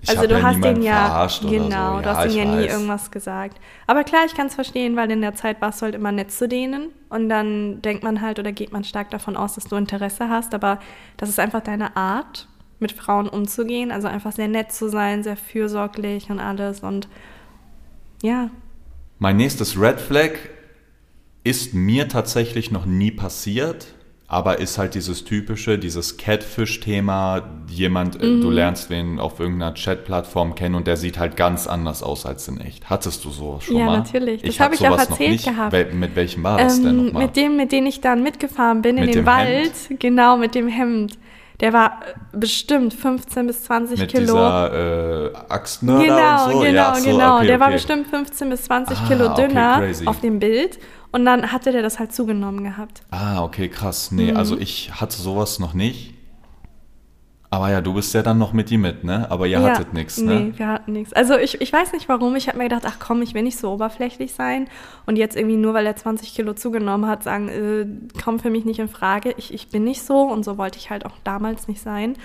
Ich
also du
ja
hast den ja genau,
so.
du hast denen ja nie irgendwas gesagt. Aber klar, ich kann es verstehen, weil in der Zeit warst du halt immer nett zu denen und dann denkt man halt oder geht man stark davon aus, dass du Interesse hast, aber das ist einfach deine Art, mit Frauen umzugehen, also einfach sehr nett zu sein, sehr fürsorglich und alles und ja,
Mein nächstes Red Flag ist mir tatsächlich noch nie passiert, aber ist halt dieses typische, dieses Catfish-Thema. Jemand, äh,
Mhm.
du lernst wen auf irgendeiner Chat-Plattform kennen und der sieht halt ganz anders aus als in echt. Hattest du sowas schon
Ja,
mal?
natürlich. Das
hab
hab ich auch erzählt
nicht.
gehabt.
Wel mit welchem war das denn
ähm,
nochmal?
mit dem, mit dem ich dann mitgefahren bin in
Mit
den
dem
Wald, genau mit dem Hemd. Der war äh, bestimmt 15 bis 20
Mit
Kilo.
dieser äh, Axtmörder
Genau,
und so?
genau,
ja, so,
genau.
Okay,
der war
okay.
bestimmt 15 bis 20
Ah,
Kilo
okay,
dünner
crazy.
auf dem Bild. Und dann hatte der das halt zugenommen gehabt.
Ah, okay, krass. Nee,
Mhm.
also ich hatte sowas noch nicht. Aber ja, du bist ja dann noch mit ihm mit, ne? Aber ihr hattet nichts, ne?
Nee, wir hatten nichts. Also ich, ich weiß nicht warum. Ich habe mir gedacht, ach komm, ich will nicht so oberflächlich sein. Und jetzt irgendwie nur, weil er 20 Kilo zugenommen hat, sagen, äh, kommt für mich nicht in Frage. Ich, ich bin nicht so und so wollte ich halt auch damals nicht sein.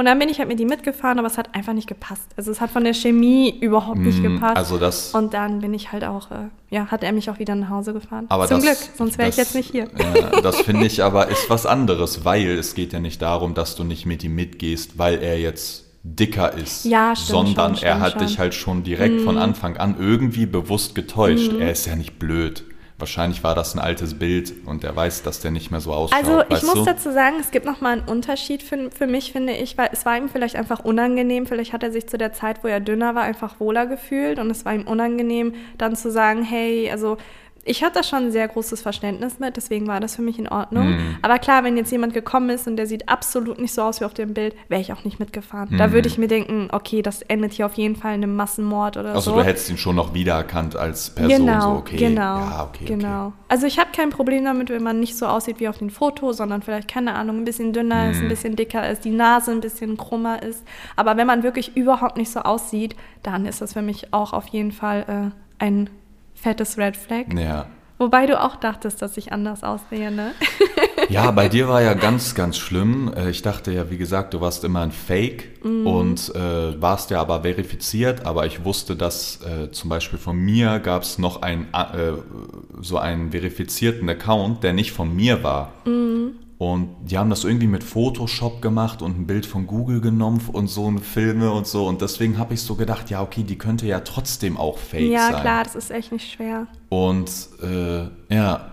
Und dann bin ich halt mit ihm mitgefahren, aber es hat einfach nicht gepasst. Also es hat von der Chemie überhaupt nicht
Mm,
gepasst.
Also das.
und dann bin ich halt auch, äh, ja, hat er mich auch wieder nach Hause gefahren.
Aber
Zum
das,
Glück, sonst wäre ich jetzt nicht hier.
Ja, das finde ich aber ist was anderes, weil es geht ja nicht darum, dass du nicht mit ihm mitgehst, weil er jetzt dicker ist,
Ja, stimmt
sondern
schon,
er
stimmt
hat
schon.
Dich halt schon direkt von Anfang an irgendwie bewusst getäuscht. Er ist ja nicht blöd. Wahrscheinlich war das ein altes Bild und er weiß, dass der nicht mehr so ausschaut.
Also ich muss
du?
dazu sagen, es gibt nochmal einen Unterschied für, für mich, finde ich, weil es war ihm vielleicht einfach unangenehm. Vielleicht hat er sich zu der Zeit, wo er dünner war, einfach wohler gefühlt und es war ihm unangenehm, dann zu sagen, hey, also ich hatte da schon ein sehr großes Verständnis mit, deswegen war das für mich in Ordnung. Mm. Aber klar, wenn jetzt jemand gekommen ist und der sieht absolut nicht so aus wie auf dem Bild, wäre ich auch nicht mitgefahren. Mm. Da würde ich mir denken, okay, das endet hier auf jeden Fall in einem Massenmord oder
also,
so.
Also du hättest ihn schon noch wiedererkannt als Person.
Genau,
so, okay.
genau.
Ja, okay,
genau.
Okay.
Also ich habe kein Problem damit, wenn man nicht so aussieht wie auf dem Foto, sondern vielleicht, keine Ahnung, ein bisschen dünner mm. ist, ein bisschen dicker ist, die Nase ein bisschen krummer ist. Aber wenn man wirklich überhaupt nicht so aussieht, dann ist das für mich auch auf jeden Fall äh, ein fettes Red Flag.
Ja.
Wobei du auch dachtest, dass ich anders aussehe, ne?
ja, bei dir war ja ganz, ganz schlimm. Äh, ich dachte ja, wie gesagt, du warst immer ein Fake mm. und äh, warst ja aber verifiziert. Aber ich wusste, dass äh, zum Beispiel von mir gab es noch ein, äh, so einen verifizierten Account, der nicht von mir war. Mm. Und die haben das irgendwie mit Photoshop gemacht und ein Bild von Google genommen und so eine Filme und so. Und deswegen habe ich so gedacht, ja, okay, die könnte ja trotzdem auch fake
ja,
sein.
Ja, klar, das ist echt nicht schwer.
Und äh, ja,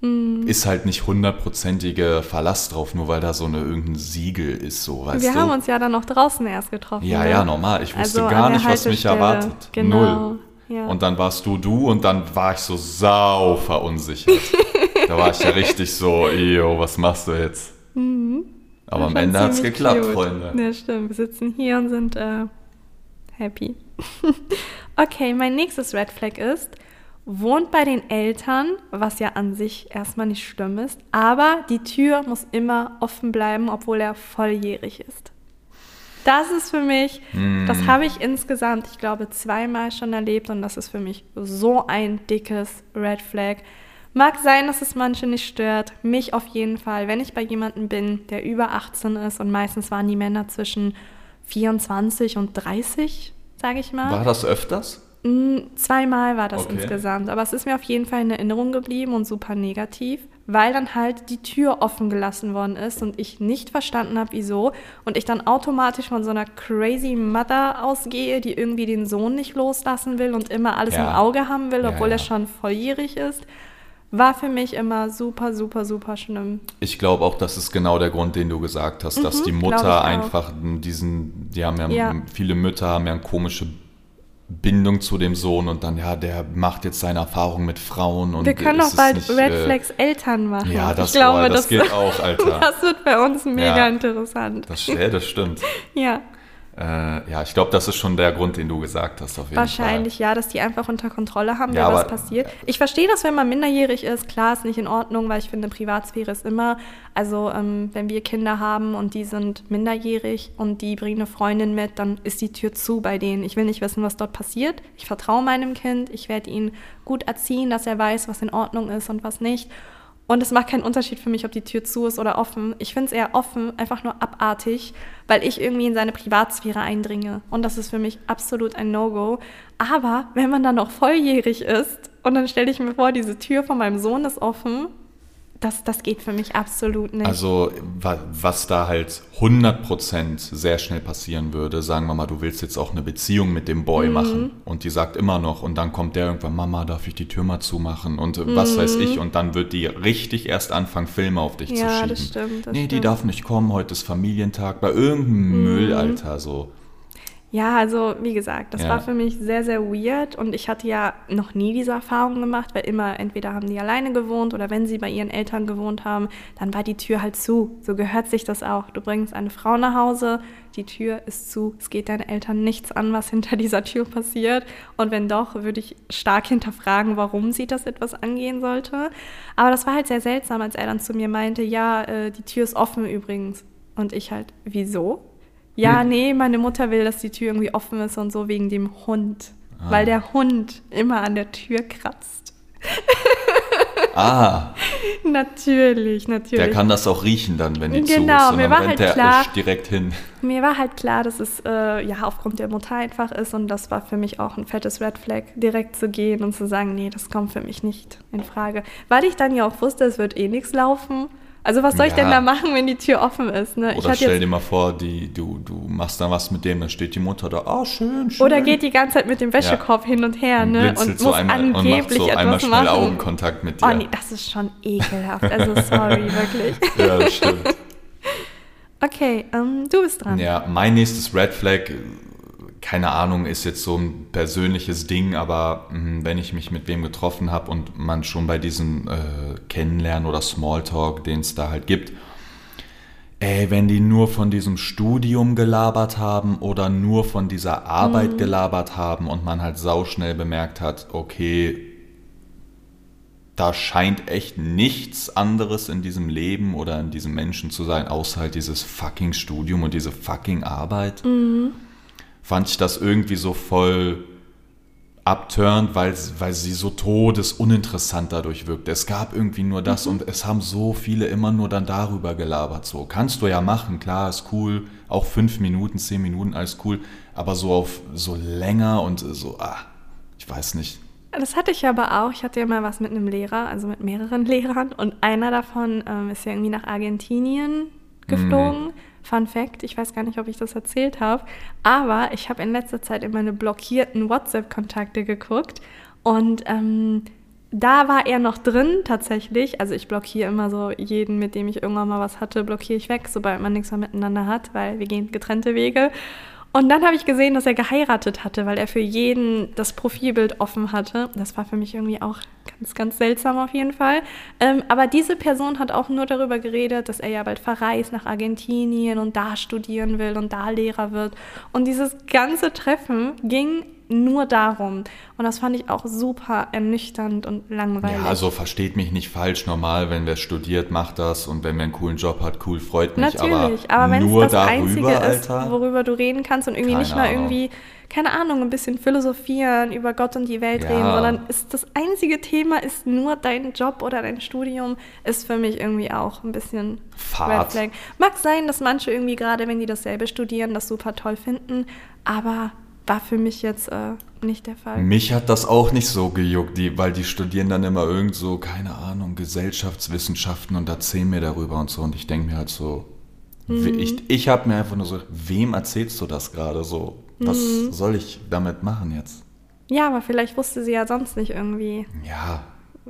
mm. ist halt nicht hundertprozentige Verlass drauf, nur weil da so eine irgendein Siegel ist, so weißt
Wir
du.
haben uns ja dann noch draußen erst getroffen.
Ja,
ne?
ja, normal. Ich wusste
Also
gar nicht, was mich erwartet.
Genau.
Null.
Ja.
Und dann warst du du und dann war ich so sau verunsichert. da war ich ja richtig so, yo, was machst du jetzt? Aber am
War schon
Ende hat es geklappt,
cute.
Freunde.
Ja, stimmt. Wir sitzen hier und sind äh, happy. okay, mein nächstes Red Flag ist, wohnt bei den Eltern, was ja an sich erstmal nicht schlimm ist, aber die Tür muss immer offen bleiben, obwohl er volljährig ist. Das ist für mich, das habe ich insgesamt, ich glaube, zweimal schon erlebt und das ist für mich so ein dickes Red Flag. Mag sein, dass es manche nicht stört, mich auf jeden Fall, wenn ich bei jemandem bin, der über 18 ist und meistens waren die Männer zwischen 24 und 30, sage ich mal.
War das öfters?
Mm, Zweimal war das
Okay.
insgesamt, aber es ist mir auf jeden Fall in Erinnerung geblieben und super negativ, weil dann halt die Tür offen gelassen worden ist und ich nicht verstanden habe, wieso und ich dann automatisch von so einer crazy Mother ausgehe, die irgendwie den Sohn nicht loslassen will und immer alles
Ja.
im Auge haben will,
Ja,
obwohl
ja.
er schon volljährig ist. War für mich immer super, super, super schlimm.
Ich glaube auch, das ist genau der Grund, den du gesagt hast, dass die
Mhm, glaub ich
Mutter
auch.
einfach diesen, die haben ja,
Ja.
viele Mütter haben ja eine komische Bindung zu dem Sohn und dann, ja, der macht jetzt seine Erfahrungen mit Frauen und
Wir können doch bald
nicht,
Red
äh,
Flags Eltern machen.
Ja, das,
ich glaube,
boah, das,
das,
geht auch, Alter.
das wird bei uns mega
Ja.
interessant.
Das, ja, das stimmt.
ja.
Äh, ja, ich glaube, das ist schon der Grund, den du gesagt hast, auf jeden
Wahrscheinlich ja, dass die einfach unter Kontrolle haben,
Ja,
was passiert. Ich verstehe das, wenn man minderjährig ist. Klar, ist nicht in Ordnung, weil ich finde, Privatsphäre ist immer. Also, ähm, wenn wir Kinder haben und die sind minderjährig und die bringen eine Freundin mit, dann ist die Tür zu bei denen. Ich will nicht wissen, was dort passiert. Ich vertraue meinem Kind. Ich werde ihn gut erziehen, dass er weiß, was in Ordnung ist und was nicht. Und es macht keinen Unterschied für mich, ob die Tür zu ist oder offen. Ich finde es eher offen, einfach nur abartig, weil ich irgendwie in seine Privatsphäre eindringe. Und das ist für mich absolut ein No-Go. Aber wenn man dann noch volljährig ist und dann stelle ich mir vor, diese Tür von meinem Sohn ist offen, das, das geht für mich absolut nicht.
Also, wa- was da halt 100% sehr schnell passieren würde, sagen wir mal, du willst jetzt auch eine Beziehung mit dem
Mhm.
Boy machen und die sagt immer noch und dann kommt der irgendwann, Mama, darf ich die Tür mal zumachen und äh, was weiß ich und dann wird die richtig erst anfangen, Filme auf dich zu
Mhm. Ja,
schieben.
das stimmt, das
nee, die
stimmt. Mhm.
darf nicht kommen, heute ist Familientag, bei irgendeinem Müll, Alter, so.
Ja, also wie gesagt, das
Ja.
war für mich sehr, sehr weird und ich hatte ja noch nie diese Erfahrung gemacht, weil immer entweder haben die alleine gewohnt oder wenn sie bei ihren Eltern gewohnt haben, dann war die Tür halt zu. So gehört sich das auch. Du bringst eine Frau nach Hause, die Tür ist zu, es geht deinen Eltern nichts an, was hinter dieser Tür passiert und wenn doch, würde ich stark hinterfragen, warum sie das etwas angehen sollte. Aber das war halt sehr seltsam, als er dann zu mir meinte, ja, äh, die Tür ist offen übrigens. Und ich halt, wieso? Ja,
Hm.
nee, meine Mutter will, dass die Tür irgendwie offen ist und so wegen dem Hund.
Ah.
Weil der Hund immer an der Tür kratzt.
Ah,
Natürlich, natürlich.
der kann das auch riechen dann, wenn die zu
Genau,
ist und
mir war halt klar-
direkt hin.
Mir war halt klar, dass es äh, ja aufgrund der Mutter einfach ist und das war für mich auch ein fettes Red Flag, direkt zu gehen und zu sagen, nee, das kommt für mich nicht in Frage. Weil ich dann ja auch wusste, es wird eh nichts laufen. Also was soll ich
Ja.
denn da machen, wenn die Tür offen ist? Ne? ich
Oder stell dir mal vor, die, du, du machst dann was mit dem, dann steht die Mutter da, oh, schön, schön.
oder geht die ganze Zeit mit dem Wäschekorb hin und her
und
ne? und
so
muss
einmal und macht
angeblich
so einmal
etwas
schnell
machen.
Augenkontakt mit dir.
Oh nee, das ist schon ekelhaft. Also sorry, wirklich.
Ja, das stimmt.
Okay, ähm, du bist dran.
Ja, mein nächstes Red Flag, keine Ahnung, ist jetzt so ein persönliches Ding, aber mh, wenn ich mich mit wem getroffen habe und man schon bei diesem äh, Kennenlernen oder Smalltalk, den es da halt gibt, ey, wenn die nur von diesem Studium gelabert haben oder nur von dieser Arbeit
Mhm.
gelabert haben und man halt sauschnell bemerkt hat, okay, da scheint echt nichts anderes in diesem Leben oder in diesem Menschen zu sein, außer halt dieses fucking Studium und diese fucking Arbeit. Fand ich das irgendwie so voll abturnt, weil, weil sie so todesuninteressant dadurch wirkte. Es gab irgendwie nur das und es haben so viele immer nur dann darüber gelabert. So, kannst du ja machen, klar, ist cool, auch fünf Minuten, zehn Minuten, alles cool, aber so auf so länger und so, ah, ich weiß nicht.
Das hatte ich aber auch. Ich hatte ja mal was mit einem Lehrer, also mit mehreren Lehrern. Und einer davon ähm, ist ja irgendwie nach Argentinien geflogen. Fun Fact, ich weiß gar nicht, ob ich das erzählt habe. Aber ich habe in letzter Zeit in meine blockierten WhatsApp-Kontakte geguckt. Und ähm, da war er noch drin tatsächlich. Also ich blockiere immer so jeden, mit dem ich irgendwann mal was hatte, blockiere ich weg, sobald man nichts mehr miteinander hat, weil wir gehen getrennte Wege. Und dann habe ich gesehen, dass er geheiratet hatte, weil er für jeden das Profilbild offen hatte. Das war für mich irgendwie auch ganz, ganz seltsam auf jeden Fall. Ähm, aber diese Person hat auch nur darüber geredet, dass er ja bald verreist nach Argentinien und da studieren will und da Lehrer wird. Und dieses ganze Treffen ging nur darum. Und das fand ich auch super ernüchternd und langweilig.
Ja, also versteht mich nicht falsch, normal, wenn wer studiert, macht das und wenn wer einen coolen Job hat, cool, freut mich.
Natürlich, aber, wenn
nur
es das
darüber,
Einzige ist,
Alter.
worüber du reden kannst und irgendwie nicht mal
Ahnung.
irgendwie, keine Ahnung, ein bisschen philosophieren, über Gott und die Welt
Ja.
reden, sondern ist das einzige Thema ist nur dein Job oder dein Studium, ist für mich irgendwie auch ein bisschen Flag. Mag sein, dass manche irgendwie gerade, wenn die dasselbe studieren, das super toll finden, aber war für mich jetzt äh, nicht der Fall.
Mich hat das auch nicht so gejuckt, die, weil die studieren dann immer irgend so, keine Ahnung, Gesellschaftswissenschaften und erzählen mir darüber und so. Und ich denke mir halt so,
Mhm.
ich, ich habe mir einfach nur so, wem erzählst du das gerade so? Was
Mhm.
soll ich damit machen jetzt?
Ja, aber vielleicht wusste sie ja sonst nicht irgendwie
Ja,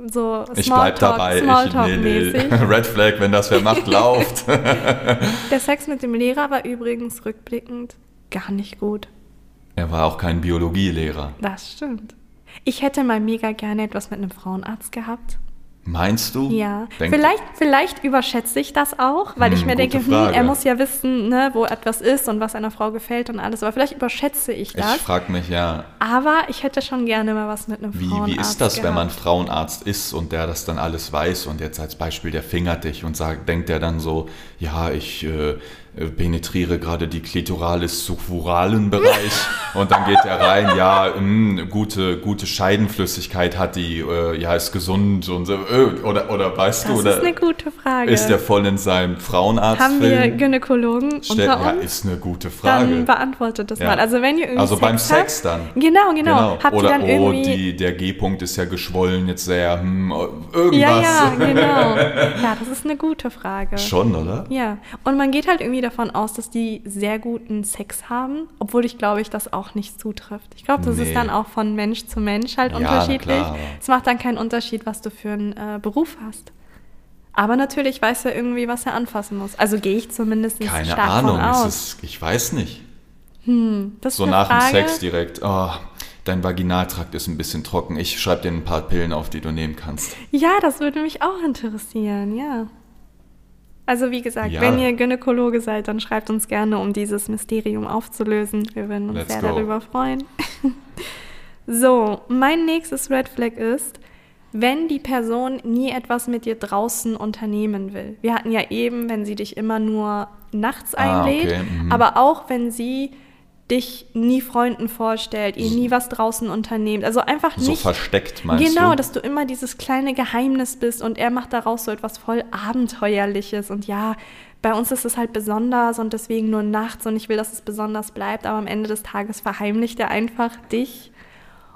so
ich bleib
Smalltalk-
dabei. Ich, nee, nee. Red Flag, wenn das wer macht, lauft.
Der Sex mit dem Lehrer war übrigens rückblickend gar nicht gut.
Er war auch kein Biologielehrer.
Das stimmt. Ich hätte mal mega gerne etwas mit einem Frauenarzt gehabt.
Meinst du?
Ja.
Denk-
vielleicht, vielleicht überschätze ich das auch, weil ich
Hm,
mir
gute
denke, hm, er muss ja wissen, ne, wo etwas ist und was einer Frau gefällt und alles. Aber vielleicht überschätze ich
Ich
das.
frage mich ja,
Aber ich hätte schon gerne mal was mit einem
Wie,
Frauenarzt
wie ist das, wenn
gehabt.
man Frauenarzt ist und der das dann alles weiß und jetzt als Beispiel, der fingert dich und sagt, denkt der dann so, ja, ich äh, penetriere gerade die klitoralis suffuralen Bereich und dann geht er rein, ja, mh, gute, gute Scheidenflüssigkeit hat die, äh, ja, ist gesund und so, äh, oder, oder weißt
Das
du,
ist
oder
eine gute Frage.
ist der voll in seinem
Haben wir? Gynäkologen
Stell-
unter
ja,
uns?
ist eine gute
Dann
Frage.
beantwortet das
Ja.
mal. Also wenn ihr irgendwie
Also
Sex
beim Sex dann.
Genau, genau. Habt
Oder,
ihr dann
oh,
irgendwie
die, der G-Punkt ist ja geschwollen, jetzt sehr, hm, irgendwas.
Ja, ja, genau. Ja, das ist eine gute Frage.
Schon, oder?
Ja, und man geht halt irgendwie davon aus, dass die sehr guten Sex haben, obwohl ich glaube, ich das auch nicht zutrifft. Ich glaube, das
Nee.
ist dann auch von Mensch zu Mensch halt
Ja,
unterschiedlich. es macht dann keinen Unterschied, was du für einen äh, Beruf hast. Aber natürlich weiß er irgendwie, was er anfassen muss. Also gehe ich zumindest
Keine
stark
Ahnung,
von aus.
ist, ich weiß nicht.
das ist
So nach dem
Frage.
Sex direkt, oh, dein Vaginaltrakt ist ein bisschen trocken. Ich schreibe dir ein paar Pillen auf, die du nehmen kannst.
Ja, das würde mich auch interessieren, ja. Also wie gesagt,
Ja.
wenn ihr Gynäkologe seid, dann schreibt uns gerne, um dieses Mysterium aufzulösen. Wir würden uns
Let's
sehr
go.
darüber freuen. so, mein nächstes Red Flag ist, wenn die Person nie etwas mit dir draußen unternehmen will. Wir hatten ja eben, wenn sie dich immer nur nachts
Ah,
einlädt,
okay, mhm.
aber auch wenn sie dich nie Freunden vorstellt, ihr nie was draußen unternehmt. Also einfach
So
nicht
versteckt, meinst
genau,
du?
dass du immer dieses kleine Geheimnis bist und er macht daraus so etwas voll Abenteuerliches. Und ja, bei uns ist es halt besonders und deswegen nur nachts und ich will, dass es besonders bleibt, aber am Ende des Tages verheimlicht er einfach dich.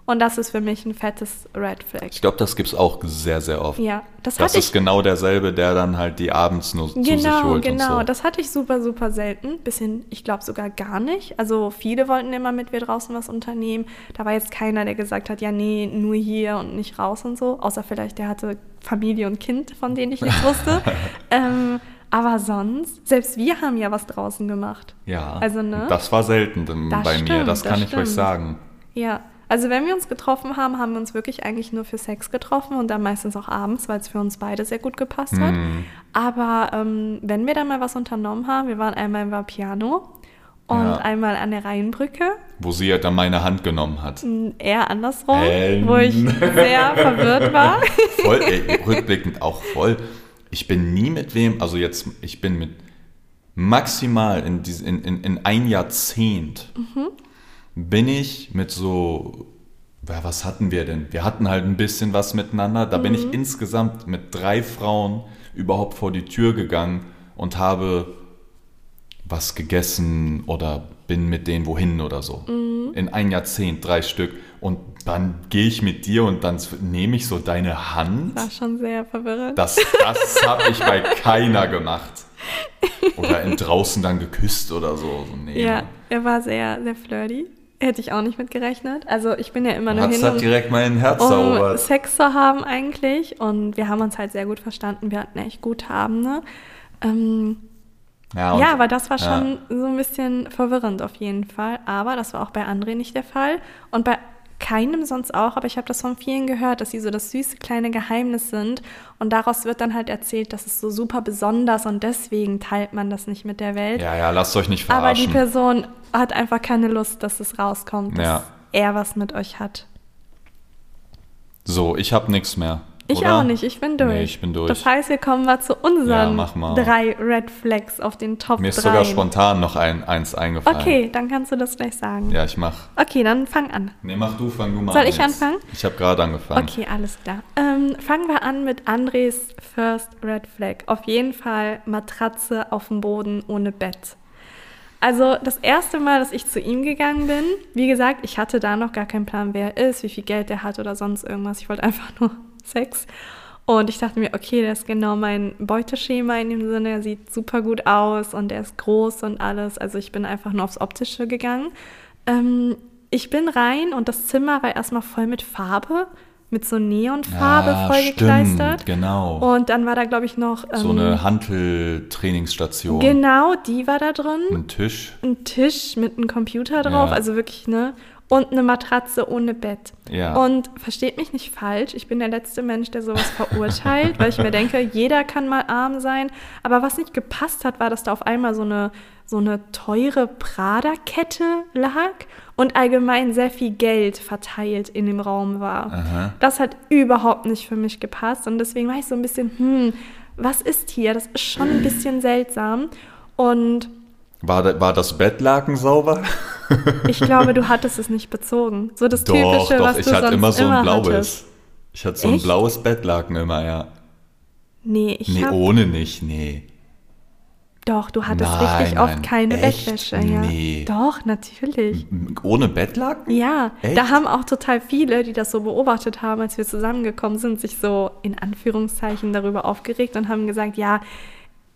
Und das ist für mich ein fettes Red Flag.
Ich glaube, das gibt's auch sehr, sehr oft.
Ja, das,
Das ist
ich.
genau derselbe, der dann halt die abends nur zu sich
Genau,
holt
genau.
und so.
Das hatte ich super, super selten. Bisschen, ich glaube sogar gar nicht. Also viele wollten immer mit wir draußen was unternehmen. Da war jetzt keiner, der gesagt hat, ja, nee, nur hier und nicht raus und so. Außer vielleicht, der hatte Familie und Kind, von denen ich nichts wusste. ähm, Aber sonst, selbst wir haben ja was draußen gemacht.
Ja,
Also, ne?
das war selten
Das
bei mir,
stimmt,
das
das
kann ich euch
stimmt.
sagen.
Ja, also wenn wir uns getroffen haben, haben wir uns wirklich eigentlich nur für Sex getroffen und dann meistens auch abends, weil es für uns beide sehr gut gepasst hat.
Hm.
Aber ähm, wenn wir dann mal was unternommen haben, wir waren einmal im Vapiano und
Ja.
einmal an der Rheinbrücke,
Wo sie ja dann meine Hand genommen hat.
eher andersrum,
Ähm.
wo ich sehr verwirrt war.
Voll, ey, rückblickend auch voll. Ich bin nie mit wem, also jetzt, ich bin mit maximal in, in, in, in ein Jahrzehnt bin ich mit so, ja, was hatten wir denn? Wir hatten halt ein bisschen was miteinander. Da bin ich insgesamt mit drei Frauen überhaupt vor die Tür gegangen und habe was gegessen oder bin mit denen wohin oder so. In ein Jahrzehnt, drei Stück. Und dann gehe ich mit dir und dann nehme ich so deine Hand.
War schon sehr verwirrend.
Das, das habe ich bei keiner gemacht. Oder in draußen dann geküsst oder so. so nee.
Ja, er war sehr, sehr flirty. Hätte ich auch nicht mit gerechnet. Also ich bin ja immer nur
hast
hin,
halt direkt mein Herz
um
erobert.
Sex zu haben eigentlich. Und wir haben uns halt sehr gut verstanden. Wir hatten echt gute Abende. Ähm,
Ja,
ja, aber das war
ja.
schon so ein bisschen verwirrend auf jeden Fall. Aber das war auch bei André nicht der Fall. Und bei keinem sonst auch, aber ich habe das von vielen gehört, dass sie so das süße kleine Geheimnis sind. Und daraus wird dann halt erzählt, das ist so super besonders und deswegen teilt man das nicht mit der Welt.
ja, ja, lasst euch nicht
aber die
verarschen.
Person hat einfach keine Lust, dass es rauskommt, dass
Ja.
er was mit euch hat.
So, ich habe nichts mehr.
Ich
oder?
auch nicht, ich bin durch.
Nee, ich bin durch.
Das heißt, wir kommen mal zu
Ja,
unseren
mach mal.
drei Red Flags auf den Top
Mir ist
3.
sogar spontan noch ein, eins eingefallen.
Okay, dann kannst du das gleich sagen.
Ja, ich mach.
Okay, dann fang an.
Nee, mach du, fang du mal
Soll
an.
ich
jetzt.
anfangen?
Ich habe gerade angefangen.
Okay, alles klar. Ähm, fangen wir an mit Andres First Red Flag. Auf jeden Fall Matratze auf dem Boden ohne Bett. Also das erste Mal, dass ich zu ihm gegangen bin, wie gesagt, ich hatte da noch gar keinen Plan, wer er ist, wie viel Geld er hat oder sonst irgendwas. Ich wollte einfach nur Sex. Und ich dachte mir, okay, der ist genau mein Beuteschema in dem Sinne. Er sieht super gut aus und er ist groß und alles. Also ich bin einfach nur aufs Optische gegangen. Ähm, ich bin rein und das Zimmer war erstmal voll mit Farbe, mit so Neonfarbe
Ah,
voll
stimmt,
gekleistert.
genau.
Und dann war da, glaube ich, noch.
so
ähm,
eine Hanteltrainingsstation.
Genau, die war da drin.
Ein Tisch.
Ein Tisch mit einem Computer drauf,
Ja.
also wirklich, ne? Und eine Matratze ohne Bett.
Ja.
Und versteht mich nicht falsch, ich bin der letzte Mensch, der sowas verurteilt, weil ich mir denke, jeder kann mal arm sein. Aber was nicht gepasst hat, war, dass da auf einmal so eine, so eine teure Prada-Kette lag und allgemein sehr viel Geld verteilt in dem Raum war.
Aha.
Das hat überhaupt nicht für mich gepasst und deswegen war ich so ein bisschen, hm, was ist hier? Das ist schon ein bisschen seltsam. Und
War, war das Bettlaken sauber?
ich glaube, du hattest es nicht bezogen. So das
doch,
Typische,
doch.
was
Ich
du
hatte
sonst
immer so ein blaues.
hattest.
Ich hatte so ein
Echt?
blaues Bettlaken immer, ja.
Nee, ich
Nee,
hab,
ohne nicht, nee.
doch, du hattest
Nein,
richtig
nein.
oft keine
Echt?
Bettwäsche. Ja.
Nee.
Doch, natürlich.
Ohne Bettlaken?
Ja,
Echt?
da haben auch total viele, die das so beobachtet haben, als wir zusammengekommen sind, sich so in Anführungszeichen darüber aufgeregt und haben gesagt, ja,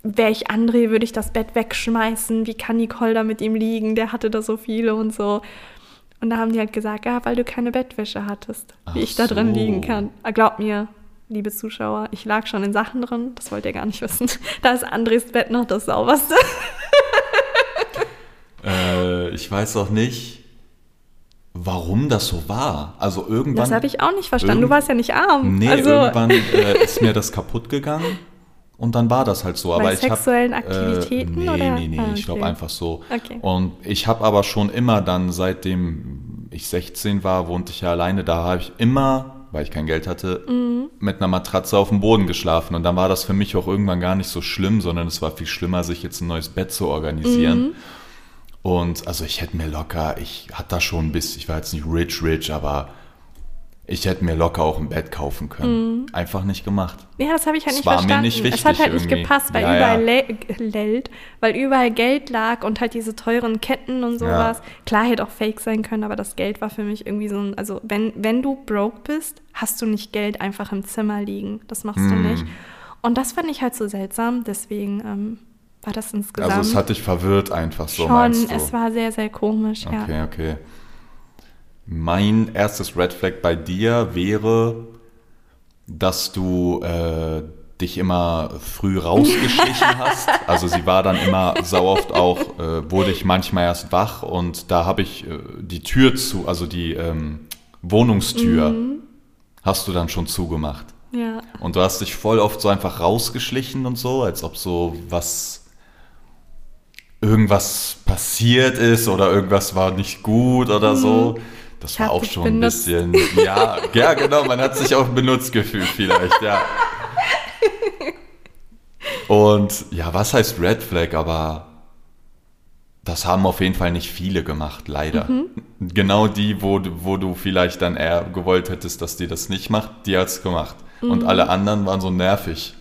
wäre ich André, würde ich das Bett wegschmeißen. Wie kann Nicole da mit ihm liegen? Der hatte da so viele und so. Und da haben die halt gesagt, ja, weil du keine Bettwäsche hattest, wie
Ach
ich da drin
so.
liegen kann. Ah, Glaub mir, liebe Zuschauer, ich lag schon in Sachen drin, das wollt ihr gar nicht wissen. Da ist Andres Bett noch das sauberste.
Äh, ich weiß auch nicht, warum das so war. Also irgendwann.
Das habe ich auch nicht verstanden. Du warst ja nicht arm.
Nee,
also,
irgendwann äh, ist mir das kaputt gegangen und dann war das halt so. Aber
Bei
ich hab,
sexuellen
äh,
Aktivitäten,
nee,
oder?
Nee, nee,
Ah,
ich glaube einfach so.
Okay.
Und ich habe aber schon immer dann, seitdem ich 16 war, wohnte ich ja alleine, da habe ich immer, weil ich kein Geld hatte,
Mhm.
mit einer Matratze auf dem Boden geschlafen. Und dann war das für mich auch irgendwann gar nicht so schlimm, sondern es war viel schlimmer, sich jetzt ein neues Bett zu organisieren.
Mhm.
Und also ich hätte mir locker, ich hatte da schon ein bisschen, ich war jetzt nicht rich, rich, aber ich hätte mir locker auch ein Bett kaufen können. Einfach nicht gemacht.
Ja, das habe ich halt
Es
nicht
war mir
verstanden.
nicht
es
wichtig
hat halt nicht
irgendwie.
gepasst, weil
Ja,
überall
ja.
Geld, weil überall Geld lag und halt diese teuren Ketten und sowas. Klar hätte auch fake sein können, aber das Geld war für mich irgendwie so ein, also wenn, wenn du broke bist, hast du nicht Geld einfach im Zimmer liegen. Das machst du
Hm.
nicht. Und das fand ich halt so seltsam, deswegen ähm, war das insgesamt
Also es hat dich verwirrt einfach so,
schon,
meinst du?
es war sehr, sehr komisch, ja.
Okay, okay. Mein erstes Red Flag bei dir wäre, dass du äh, dich immer früh rausgeschlichen hast. Also sie war dann immer sau oft auch, äh, wurde ich manchmal erst wach und da habe ich äh, die Tür zu, also die ähm, Wohnungstür
Mhm.
hast du dann schon zugemacht.
Ja.
Und du hast dich voll oft so einfach rausgeschlichen und so, als ob so was irgendwas passiert ist oder irgendwas war nicht gut oder so. Das.
Ich
war auch schon ein
benutzt.
bisschen, ja, ja, genau, man hat sich auch benutzt gefühlt vielleicht, ja. Und ja, was heißt Red Flag, aber das haben auf jeden Fall nicht viele gemacht, leider.
Mhm.
Genau die, wo, du- wo du vielleicht dann eher gewollt hättest, dass die das nicht macht, die hat's gemacht. Und
Mhm.
alle anderen waren so nervig.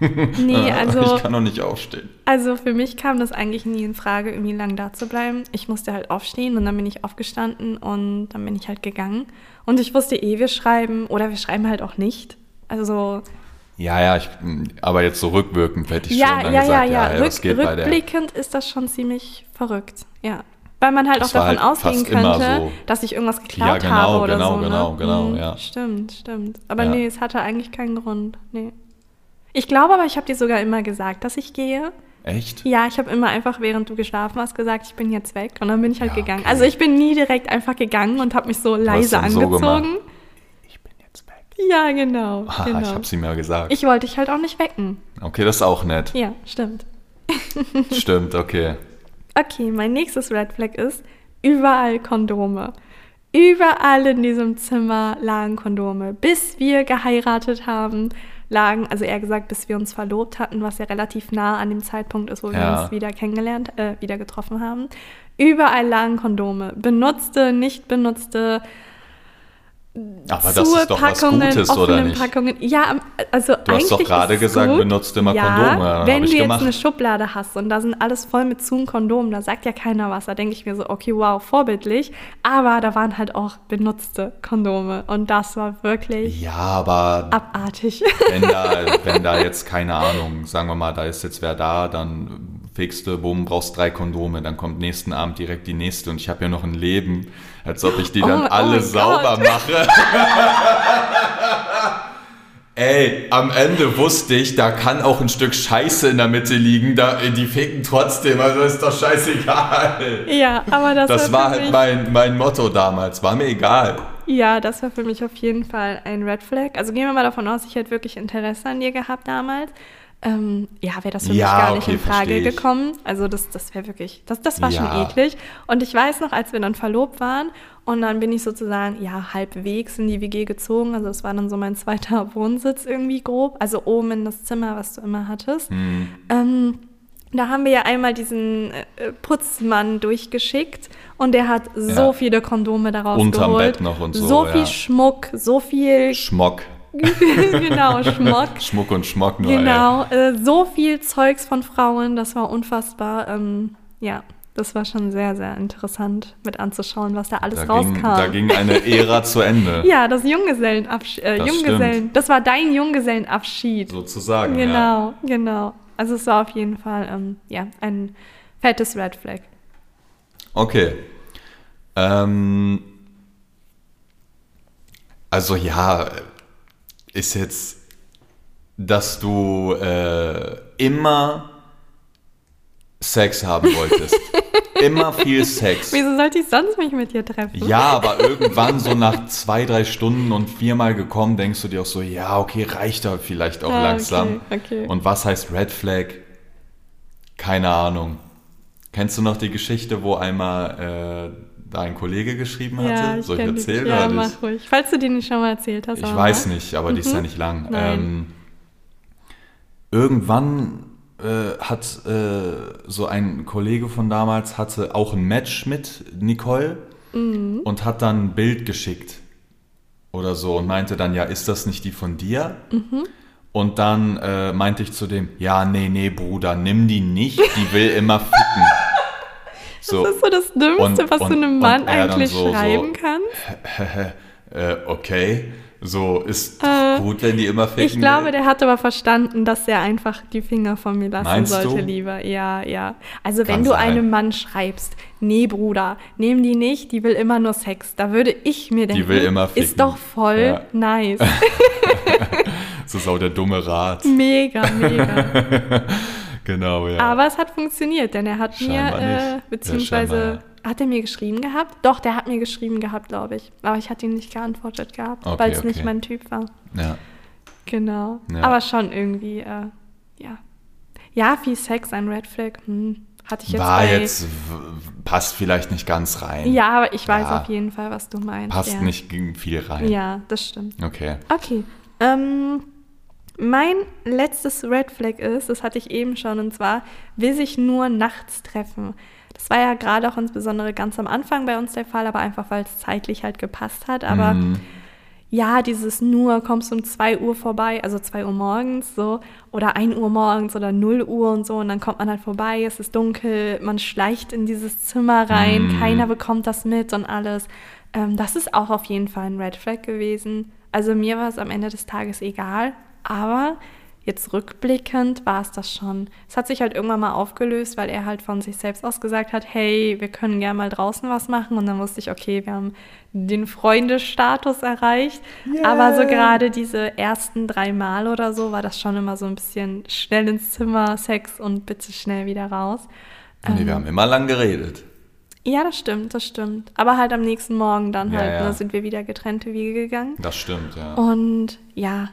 Nee, also,
ich kann doch nicht aufstehen.
also für mich kam das eigentlich nie in Frage, irgendwie lang da zu bleiben. Ich musste halt aufstehen und dann bin ich aufgestanden und dann bin ich halt gegangen. Und ich wusste eh, wir schreiben oder wir schreiben halt auch nicht. Also
Ja, ja, ich, aber jetzt so rückwirkend hätte ich
ja,
schon dann
ja,
gesagt,
ja, ja,
was
Rück,
geht bei der?
rückblickend ist das schon ziemlich verrückt. Ja. Weil man halt
Das
auch davon
halt
ausgehen könnte,
so.
dass ich irgendwas geklaut
Ja, genau,
habe oder
genau,
so. Ne?
genau, genau,
Mhm,
ja.
Stimmt, stimmt. Aber
Ja.
nee, es hatte eigentlich keinen Grund. Nee. Ich glaube aber, ich habe dir sogar immer gesagt, dass ich gehe.
Echt?
Ja, ich habe immer einfach, während du geschlafen hast, gesagt, ich bin jetzt weg. Und dann bin ich halt
Ja,
gegangen.
okay.
Also ich bin nie direkt einfach gegangen und habe mich so leise
so
angezogen.
gemacht. Ich bin jetzt weg.
ja, genau.
Ah,
genau.
ich hab's ihm ja gesagt.
Ich wollte dich halt auch nicht wecken.
okay, das ist auch nett.
Ja, stimmt.
Stimmt, okay.
Okay, mein nächstes Red Flag ist überall Kondome. Überall in diesem Zimmer lagen Kondome. Bis wir geheiratet haben, lagen, also eher gesagt, bis wir uns verlobt hatten, was ja relativ nah an dem Zeitpunkt ist, wo wir
Ja.
uns wieder kennengelernt, äh, wieder getroffen haben. Überall lagen Kondome. Benutzte, nicht benutzte,
Aber das ist doch was
Packungen,
Gutes, oder nicht?
Packungen. Ja, am- also
Du hast doch gerade gesagt,
gut.
benutzt immer
ja,
Kondome. Dann
Wenn du jetzt
gemacht.
eine Schublade hast und da sind alles voll mit zu Kondomen, da sagt ja keiner was. Da denke ich mir so, okay, wow, vorbildlich. Aber da waren halt auch benutzte Kondome und das war wirklich
Ja, aber
abartig.
wenn da, wenn da jetzt, keine Ahnung, sagen wir mal, da ist jetzt wer da, dann fegst du, bumm, brauchst drei Kondome, dann kommt nächsten Abend direkt die nächste und ich habe ja noch ein Leben, als ob ich die
Oh
dann
mein- oh
alle
mein
sauber mache. Ey, am Ende wusste ich, da kann auch ein Stück Scheiße in der Mitte liegen, da, die ficken trotzdem, also ist doch scheißegal.
ja, aber das,
Das
war
war halt mein, mein Motto damals, war mir egal.
Ja, das war für mich auf jeden Fall ein Red Flag. Also gehen wir mal davon aus, ich hätte wirklich Interesse an dir gehabt damals. Ähm, ja, wäre das für
Ja,
mich gar nicht
okay,
in Frage gekommen. Also das, das wäre wirklich, das, das war
Ja.
schon eklig. Und ich weiß noch, als wir dann verlobt waren und dann bin ich sozusagen, ja, halbwegs in die WG gezogen. Also das war dann so mein zweiter Wohnsitz irgendwie grob. Also oben in das Zimmer, was du immer hattest.
Hm.
Ähm, da haben wir ja einmal diesen äh, Putzmann durchgeschickt und der hat so
Ja.
viele Kondome daraus
Unterm
geholt.
Bett noch und so,
So
ja.
viel Schmuck, so viel,
Schmock.
genau, Schmuck.
Schmuck und Schmock nur.
Genau, äh, so viel Zeugs von Frauen, das war unfassbar. Ähm, ja, das war schon sehr, sehr interessant mit anzuschauen, was da alles
Da
rauskam.
ging, da ging eine Ära zu Ende,
ja, das Junggesellenabschied. Äh,
Das
Junggesellen, das war dein Junggesellenabschied.
sozusagen. Ja.
Genau, genau. Also es war auf jeden Fall ähm, ja, ein fettes Red Flag.
Okay. Ähm, also ja, ist jetzt, dass du äh, immer Sex haben wolltest. immer viel Sex.
Wieso sollte ich sonst mich mit dir treffen?
Ja, aber irgendwann so nach zwei, drei Stunden und viermal gekommen, denkst du dir auch so, ja, okay, reicht da vielleicht auch
Ah,
langsam.
okay, okay.
Und was heißt Red Flag? Keine Ahnung. Kennst du noch die Geschichte, wo einmal äh, da ein Kollege geschrieben hatte?
ja, ich
Soll ich
die-
erzählen
Ja, mach ruhig. Falls du die nicht schon mal erzählt hast.
Ich weiß
mach.
nicht, aber die ist ja nicht lang.
Mhm.
Ähm, irgendwann äh, hat äh, so ein Kollege von damals hatte auch ein Match mit Nicole
Mhm.
und hat dann ein Bild geschickt oder so und meinte dann, ja, ist das nicht die von dir?
Mhm.
Und dann äh, meinte ich zu dem, ja, nee, nee, Bruder, nimm die nicht, die will immer ficken. So,
Das ist so das Dümmste,
Und-
was
und-
du einem Mann eigentlich
so- so-
schreiben kannst.
äh, okay, so ist
Äh,
gut, wenn die immer ficken.
Ich glaube, der hat aber verstanden, dass er einfach die Finger von mir lassen
Meinst
sollte,
du?
lieber. Ja, ja. Also
Kann
wenn du
sein.
einem Mann schreibst, nee, Bruder, nehm die nicht, die will immer nur Sex, da würde ich mir denken,
will immer ficken.
ist doch voll
Ja.
nice.
so sau der dumme Rat.
Mega, mega.
genau, ja.
Aber es hat funktioniert, denn er hat
Scheinbar
mir,
nicht.
äh,
Ja,
beziehungsweise,
scheinbar,
hat er mir geschrieben gehabt? Doch, der hat mir geschrieben gehabt, glaube ich. Aber ich hatte ihm nicht geantwortet gehabt,
Okay,
weil es nicht
okay.
mein Typ war.
ja.
Genau.
Ja.
Aber schon irgendwie, äh, ja. Ja, viel Sex, ein Red Flag. Hm. Hatte ich jetzt
War
bei,
jetzt, passt vielleicht nicht ganz rein.
Ja, aber ich weiß
Ja.
auf jeden Fall, was du meinst.
Passt
ja.
nicht viel rein.
Ja, das stimmt.
Okay.
Okay. Ähm, mein letztes Red Flag ist, das hatte ich eben schon, und zwar will sich nur nachts treffen. Das war ja gerade auch insbesondere ganz am Anfang bei uns der Fall, aber einfach weil es zeitlich halt gepasst hat. Aber
Mhm.
ja, dieses nur kommst um 2 Uhr vorbei, also 2 Uhr morgens so, oder 1 Uhr morgens oder 0 Uhr und so, und dann kommt man halt vorbei, es ist dunkel, man schleicht in dieses Zimmer rein,
Mm.
keiner bekommt das mit und alles. Ähm, das ist auch auf jeden Fall ein Red Flag gewesen. Also mir war es am Ende des Tages egal, aber jetzt rückblickend war es das schon. Es hat sich halt irgendwann mal aufgelöst, weil er halt von sich selbst aus gesagt hat, hey, wir können gerne mal draußen was machen. Und dann wusste ich, okay, wir haben den Freundestatus erreicht. Aber so gerade diese ersten drei Mal oder so war das schon immer so ein bisschen schnell ins Zimmer, Sex und bitte schnell wieder raus.
Nee,
Ähm.
wir haben immer lang geredet.
Ja, das stimmt, das stimmt. Aber halt am nächsten Morgen dann
Ja,
halt,
ja.
ne, sind wir wieder getrennte Wege gegangen.
Das stimmt, ja.
Und ja,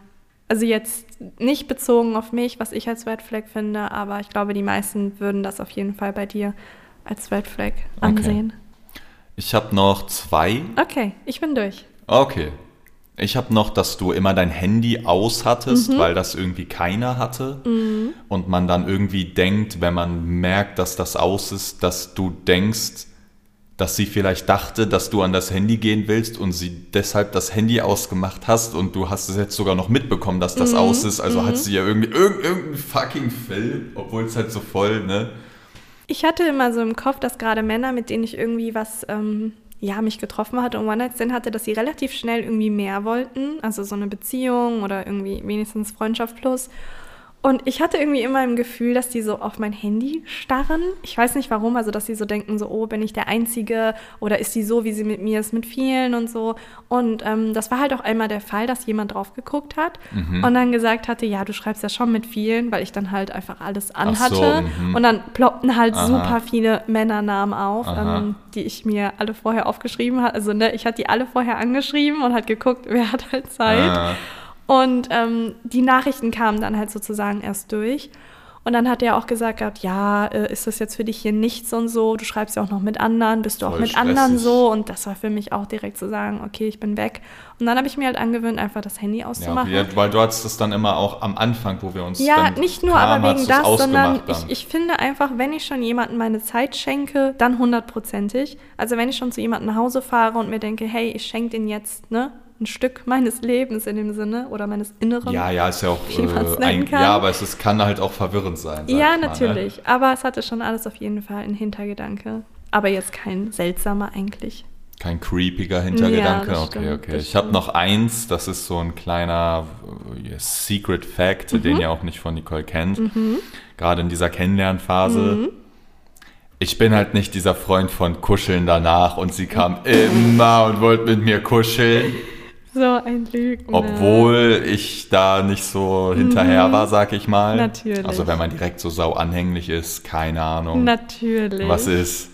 also jetzt nicht bezogen auf mich, was ich als Red Flag finde, aber ich glaube, die meisten würden das auf jeden Fall bei dir als Red Flag ansehen.
Ich habe noch zwei.
Okay, ich bin durch.
Okay. Ich habe noch, dass du immer dein Handy aus hattest,
Mhm.
weil das irgendwie keiner hatte. Und man dann irgendwie denkt, wenn man merkt, dass das aus ist, dass du denkst, dass sie vielleicht dachte, dass du an das Handy gehen willst und sie deshalb das Handy ausgemacht hast und du hast es jetzt sogar noch mitbekommen, dass
Mhm.
das aus ist. Also hat sie ja irgendwie irg irgendeinen fucking Film, obwohl es halt so voll, ne?
Ich hatte immer so im Kopf, dass gerade Männer, mit denen ich irgendwie was, ähm, ja, mich getroffen hatte und One-Night-Stand hatte, dass sie relativ schnell irgendwie mehr wollten. Also so eine Beziehung oder irgendwie wenigstens Freundschaft plus. Und ich hatte irgendwie immer im Gefühl, dass die so auf mein Handy starren. Ich weiß nicht warum, also dass sie so denken, so, oh, bin ich der Einzige oder ist die so, wie sie mit mir ist, mit vielen und so. Und ähm, das war halt auch einmal der Fall, dass jemand drauf geguckt hat und dann gesagt hatte, ja, du schreibst ja schon mit vielen, weil ich dann halt einfach alles
so,
anhatte.
mhm.
und dann ploppten halt
Aha.
super viele Männernamen auf,
Aha.
ähm, die ich mir alle vorher aufgeschrieben habe. Also ne, ich hatte die alle vorher angeschrieben und hat geguckt, wer hat halt Zeit.
Ah.
Und ähm, die Nachrichten kamen dann halt sozusagen erst durch. Und dann hat er auch gesagt gehabt, ja, äh, ist das jetzt für dich hier nichts und so? Du schreibst ja auch noch mit anderen, bist du auch
Voll
mit anderen
stressig.
so? Und das war für mich auch direkt zu sagen, okay, ich bin weg. Und dann habe ich mir halt angewöhnt, einfach das Handy auszumachen.
ja, weil du hattest das dann immer auch am Anfang, wo wir uns
Ja,
dann
nicht nur
kamen,
aber wegen das, sondern ich, ich finde einfach, wenn ich schon jemandem meine Zeit schenke, dann hundertprozentig. Also wenn ich schon zu jemandem nach Hause fahre und mir denke, hey, ich schenke den jetzt ne, ein Stück meines Lebens in dem Sinne oder meines Inneren.
Ja, ja, ist ja auch. Äh, ein,
kann.
ja, aber es ist, kann halt auch verwirrend sein.
Ja,
mal, ne?
natürlich. Aber es hatte schon alles auf jeden Fall einen Hintergedanke. Aber jetzt kein seltsamer eigentlich.
Kein creepiger Hintergedanke.
Ja,
okay,
stimmt,
okay. Ich habe noch eins, das ist so ein kleiner äh, Secret Fact,
Mhm.
den ihr auch nicht von Nicole kennt. Gerade in dieser Kennenlernphase.
Mhm.
Ich bin halt nicht dieser Freund von Kuscheln danach und sie kam immer und wollte mit mir kuscheln.
So ein Lügner.
Obwohl ich da nicht so hinterher war, sag ich mal.
Mhm. Natürlich.
Also wenn man direkt so sau anhänglich ist, keine Ahnung,
Natürlich.
was ist.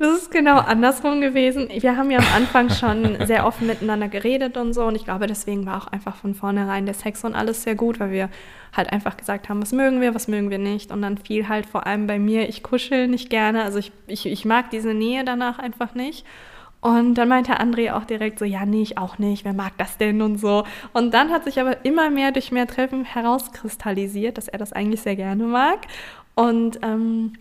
Das ist genau andersrum gewesen. Wir haben ja am Anfang schon sehr offen miteinander geredet und so. Und ich glaube, deswegen war auch einfach von vornherein der Sex und alles sehr gut, weil wir halt einfach gesagt haben, was mögen wir, was mögen wir nicht. Und dann fiel halt vor allem bei mir, ich kuschel nicht gerne. Also ich, ich, ich mag diese Nähe danach einfach nicht. Und dann meinte André auch direkt so, ja, nee, ich auch nicht, wer mag das denn und so. Und dann hat sich aber immer mehr durch mehr Treffen herauskristallisiert, dass er das eigentlich sehr gerne mag. Und ähm,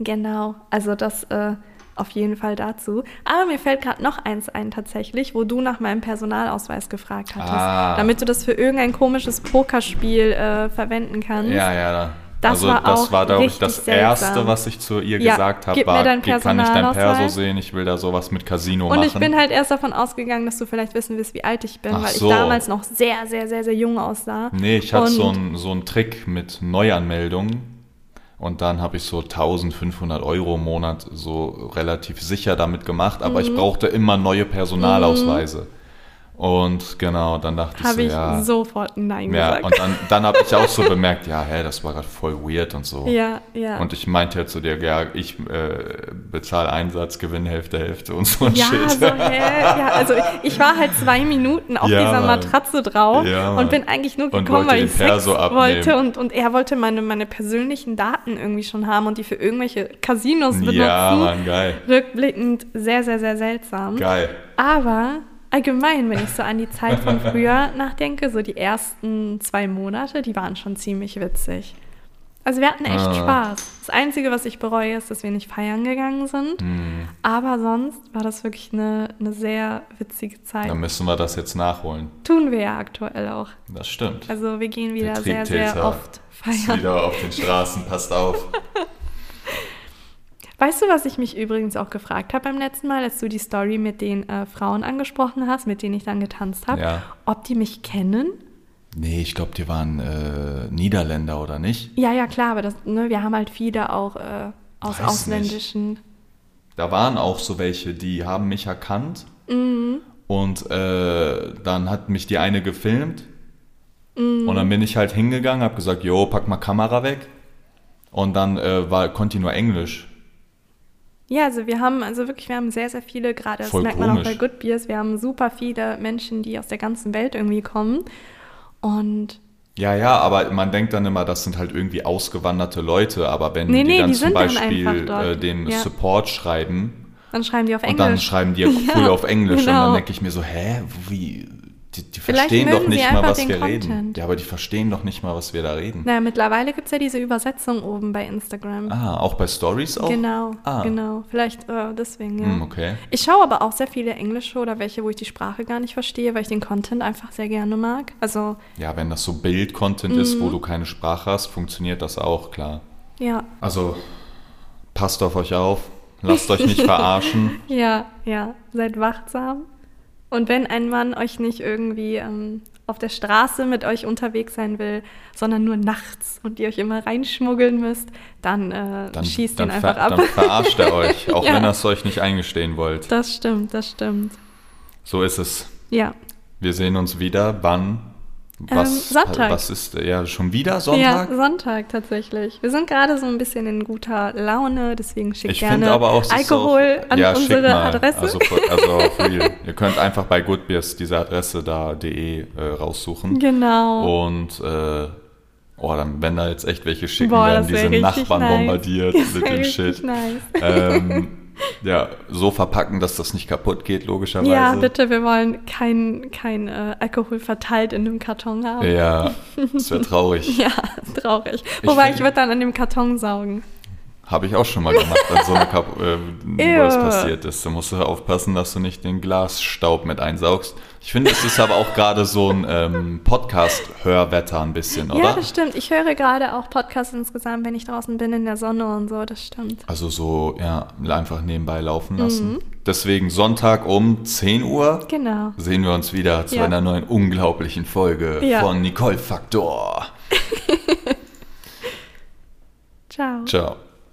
genau, also das äh, auf jeden Fall dazu. Aber mir fällt gerade noch eins ein tatsächlich, wo du nach meinem Personalausweis gefragt hattest,
Ah.
damit du das für irgendein komisches Pokerspiel äh, verwenden kannst.
Ja, ja.
Das
also
war
das war, glaube ich, das
seltsam.
Erste, was ich zu ihr
Ja,
gesagt habe, war,
dein
"Hier kann ich dein Perso
Personalausweis."
sehen, ich will da sowas mit Casino
Und
machen.
ich bin halt erst davon ausgegangen, dass du vielleicht wissen willst, wie alt ich bin,
Ach
weil
so.
ich damals noch sehr, sehr, sehr, sehr jung aussah.
nee, ich hatte
Und-
so einen so Trick mit Neuanmeldungen und dann habe ich so 1500 Euro im Monat so relativ sicher damit gemacht, aber
Mhm.
ich brauchte immer neue Personalausweise. Und genau, dann dachte ich
Habe
so,
ich
ja.
sofort Nein
ja
gesagt.
und dann, dann habe ich auch so bemerkt, ja, hä, das war gerade voll weird und so.
ja, ja.
Und ich meinte ja zu dir, ja, ich äh, bezahle Einsatz, gewinne Hälfte, Hälfte und so ein
ja,
Shit.
so, hä? Ja, also ich war halt zwei Minuten auf
Ja,
dieser
Mann.
Matratze drauf
Ja,
und bin eigentlich nur gekommen, weil ich Sex wollte und, und er wollte meine, meine persönlichen Daten irgendwie schon haben und die für irgendwelche Casinos benutzen.
ja, Mann, geil.
Rückblickend sehr, sehr, sehr seltsam.
Geil.
Aber allgemein, wenn ich so an die Zeit von früher nachdenke, so die ersten zwei Monate, die waren schon ziemlich witzig. Also wir hatten echt
Ah.
Spaß. Das Einzige, was ich bereue, ist, dass wir nicht feiern gegangen sind.
Hm.
Aber sonst war das wirklich eine, eine sehr witzige Zeit.
Dann müssen wir das jetzt nachholen.
Tun wir ja aktuell auch.
Das stimmt.
Also wir gehen
Der
wieder sehr, sehr oft
Ist
feiern.
wieder auf den Straßen, passt auf.
Weißt du, was ich mich übrigens auch gefragt habe beim letzten Mal, als du die Story mit den äh, Frauen angesprochen hast, mit denen ich dann getanzt habe,
Ja.
ob die mich kennen?
Nee, ich glaube, die waren äh, Niederländer, oder nicht?
Ja, ja, klar, aber das, ne, wir haben halt viele auch äh, aus
Weiß
ausländischen.
Da waren auch so welche, die haben mich erkannt.
Mhm.
Und äh, dann hat mich die eine gefilmt.
Mhm.
Und dann bin ich halt hingegangen, habe gesagt, jo, pack mal Kamera weg. Und dann äh, war, konnte die nur Englisch.
Ja, also wir haben, also wirklich, wir haben sehr, sehr viele, gerade das
Voll
merkt man auch bei Good Beers, wir haben super viele Menschen, die aus der ganzen Welt irgendwie kommen. Und
Ja, ja, aber man denkt dann immer, das sind halt irgendwie ausgewanderte Leute. Aber wenn
Nee,
die
nee,
dann
die
zum
dann
Beispiel
dort.
äh, dem
Ja.
Support schreiben,
dann schreiben die auf
Und dann
Englisch.
schreiben die ja
Ja,
auf Englisch und
genau.
dann denke ich mir so, hä, wie, die, die verstehen doch nicht mal, was wir reden.
Content.
Ja, aber die verstehen doch nicht mal, was wir da reden.
naja, mittlerweile gibt es ja diese Übersetzung oben bei Instagram.
Ah, auch bei Stories auch?
Genau,
Ah.
genau. Vielleicht äh, deswegen, ja.
Hm, okay.
Ich schaue aber auch sehr viele englische oder welche, wo ich die Sprache gar nicht verstehe, weil ich den Content einfach sehr gerne mag. Also,
Ja, wenn das so Bild-Content ist, wo du keine Sprache hast, funktioniert das auch, klar.
ja,
Also, passt auf euch auf, lasst euch nicht verarschen.
ja, ja, seid wachsam. Und wenn ein Mann euch nicht irgendwie ähm, auf der Straße mit euch unterwegs sein will, sondern nur nachts und ihr euch immer reinschmuggeln müsst, dann, äh,
Dann,
schießt
dann,
ihn einfach ab.
dann verarscht er euch, auch
Ja.
wenn ihr es euch nicht eingestehen wollt.
Das stimmt, das stimmt.
So ist es.
Ja.
Wir sehen uns wieder. Wann? Was,
Ähm, Sonntag.
was ist, ja, schon wieder Sonntag?
Ja, Sonntag tatsächlich. Wir sind gerade so ein bisschen in guter Laune, deswegen schickt
Ich
gerne
aber auch,
Alkohol
auch,
an
ja,
unsere. Adresse.
Also, also auf real. Ihr könnt einfach bei Goodbeers diese Adresse da de äh, raussuchen.
genau.
Und äh, oh, dann, wenn da jetzt echt welche schicken,
Boah,
werden diese Nachbarn
nice.
bombardiert
Das
mit dem Shit.
Nice.
Ähm, ja, so verpacken, dass das nicht kaputt geht, logischerweise.
Ja, bitte, wir wollen kein, kein äh, Alkohol verteilt in einem Karton haben.
Ja, das wäre traurig.
Ja, traurig. Wobei ich, würde dann an dem Karton saugen.
Habe ich auch schon mal gemacht, an so eine Kap äh, wo das passiert ist. Da musst du aufpassen, dass du nicht den Glasstaub mit einsaugst. Ich finde, es ist aber auch gerade so ein ähm, Podcast-Hörwetter ein bisschen, oder?
Ja, das stimmt. Ich höre gerade auch Podcasts insgesamt, wenn ich draußen bin in der Sonne und so. Das stimmt.
Also so, ja, einfach nebenbei laufen
Mhm.
lassen. Deswegen Sonntag um 10 Uhr
Genau.
sehen wir uns wieder zu
Ja.
einer neuen unglaublichen Folge
Ja.
von Nicole Faktor.
Ciao.
Ciao.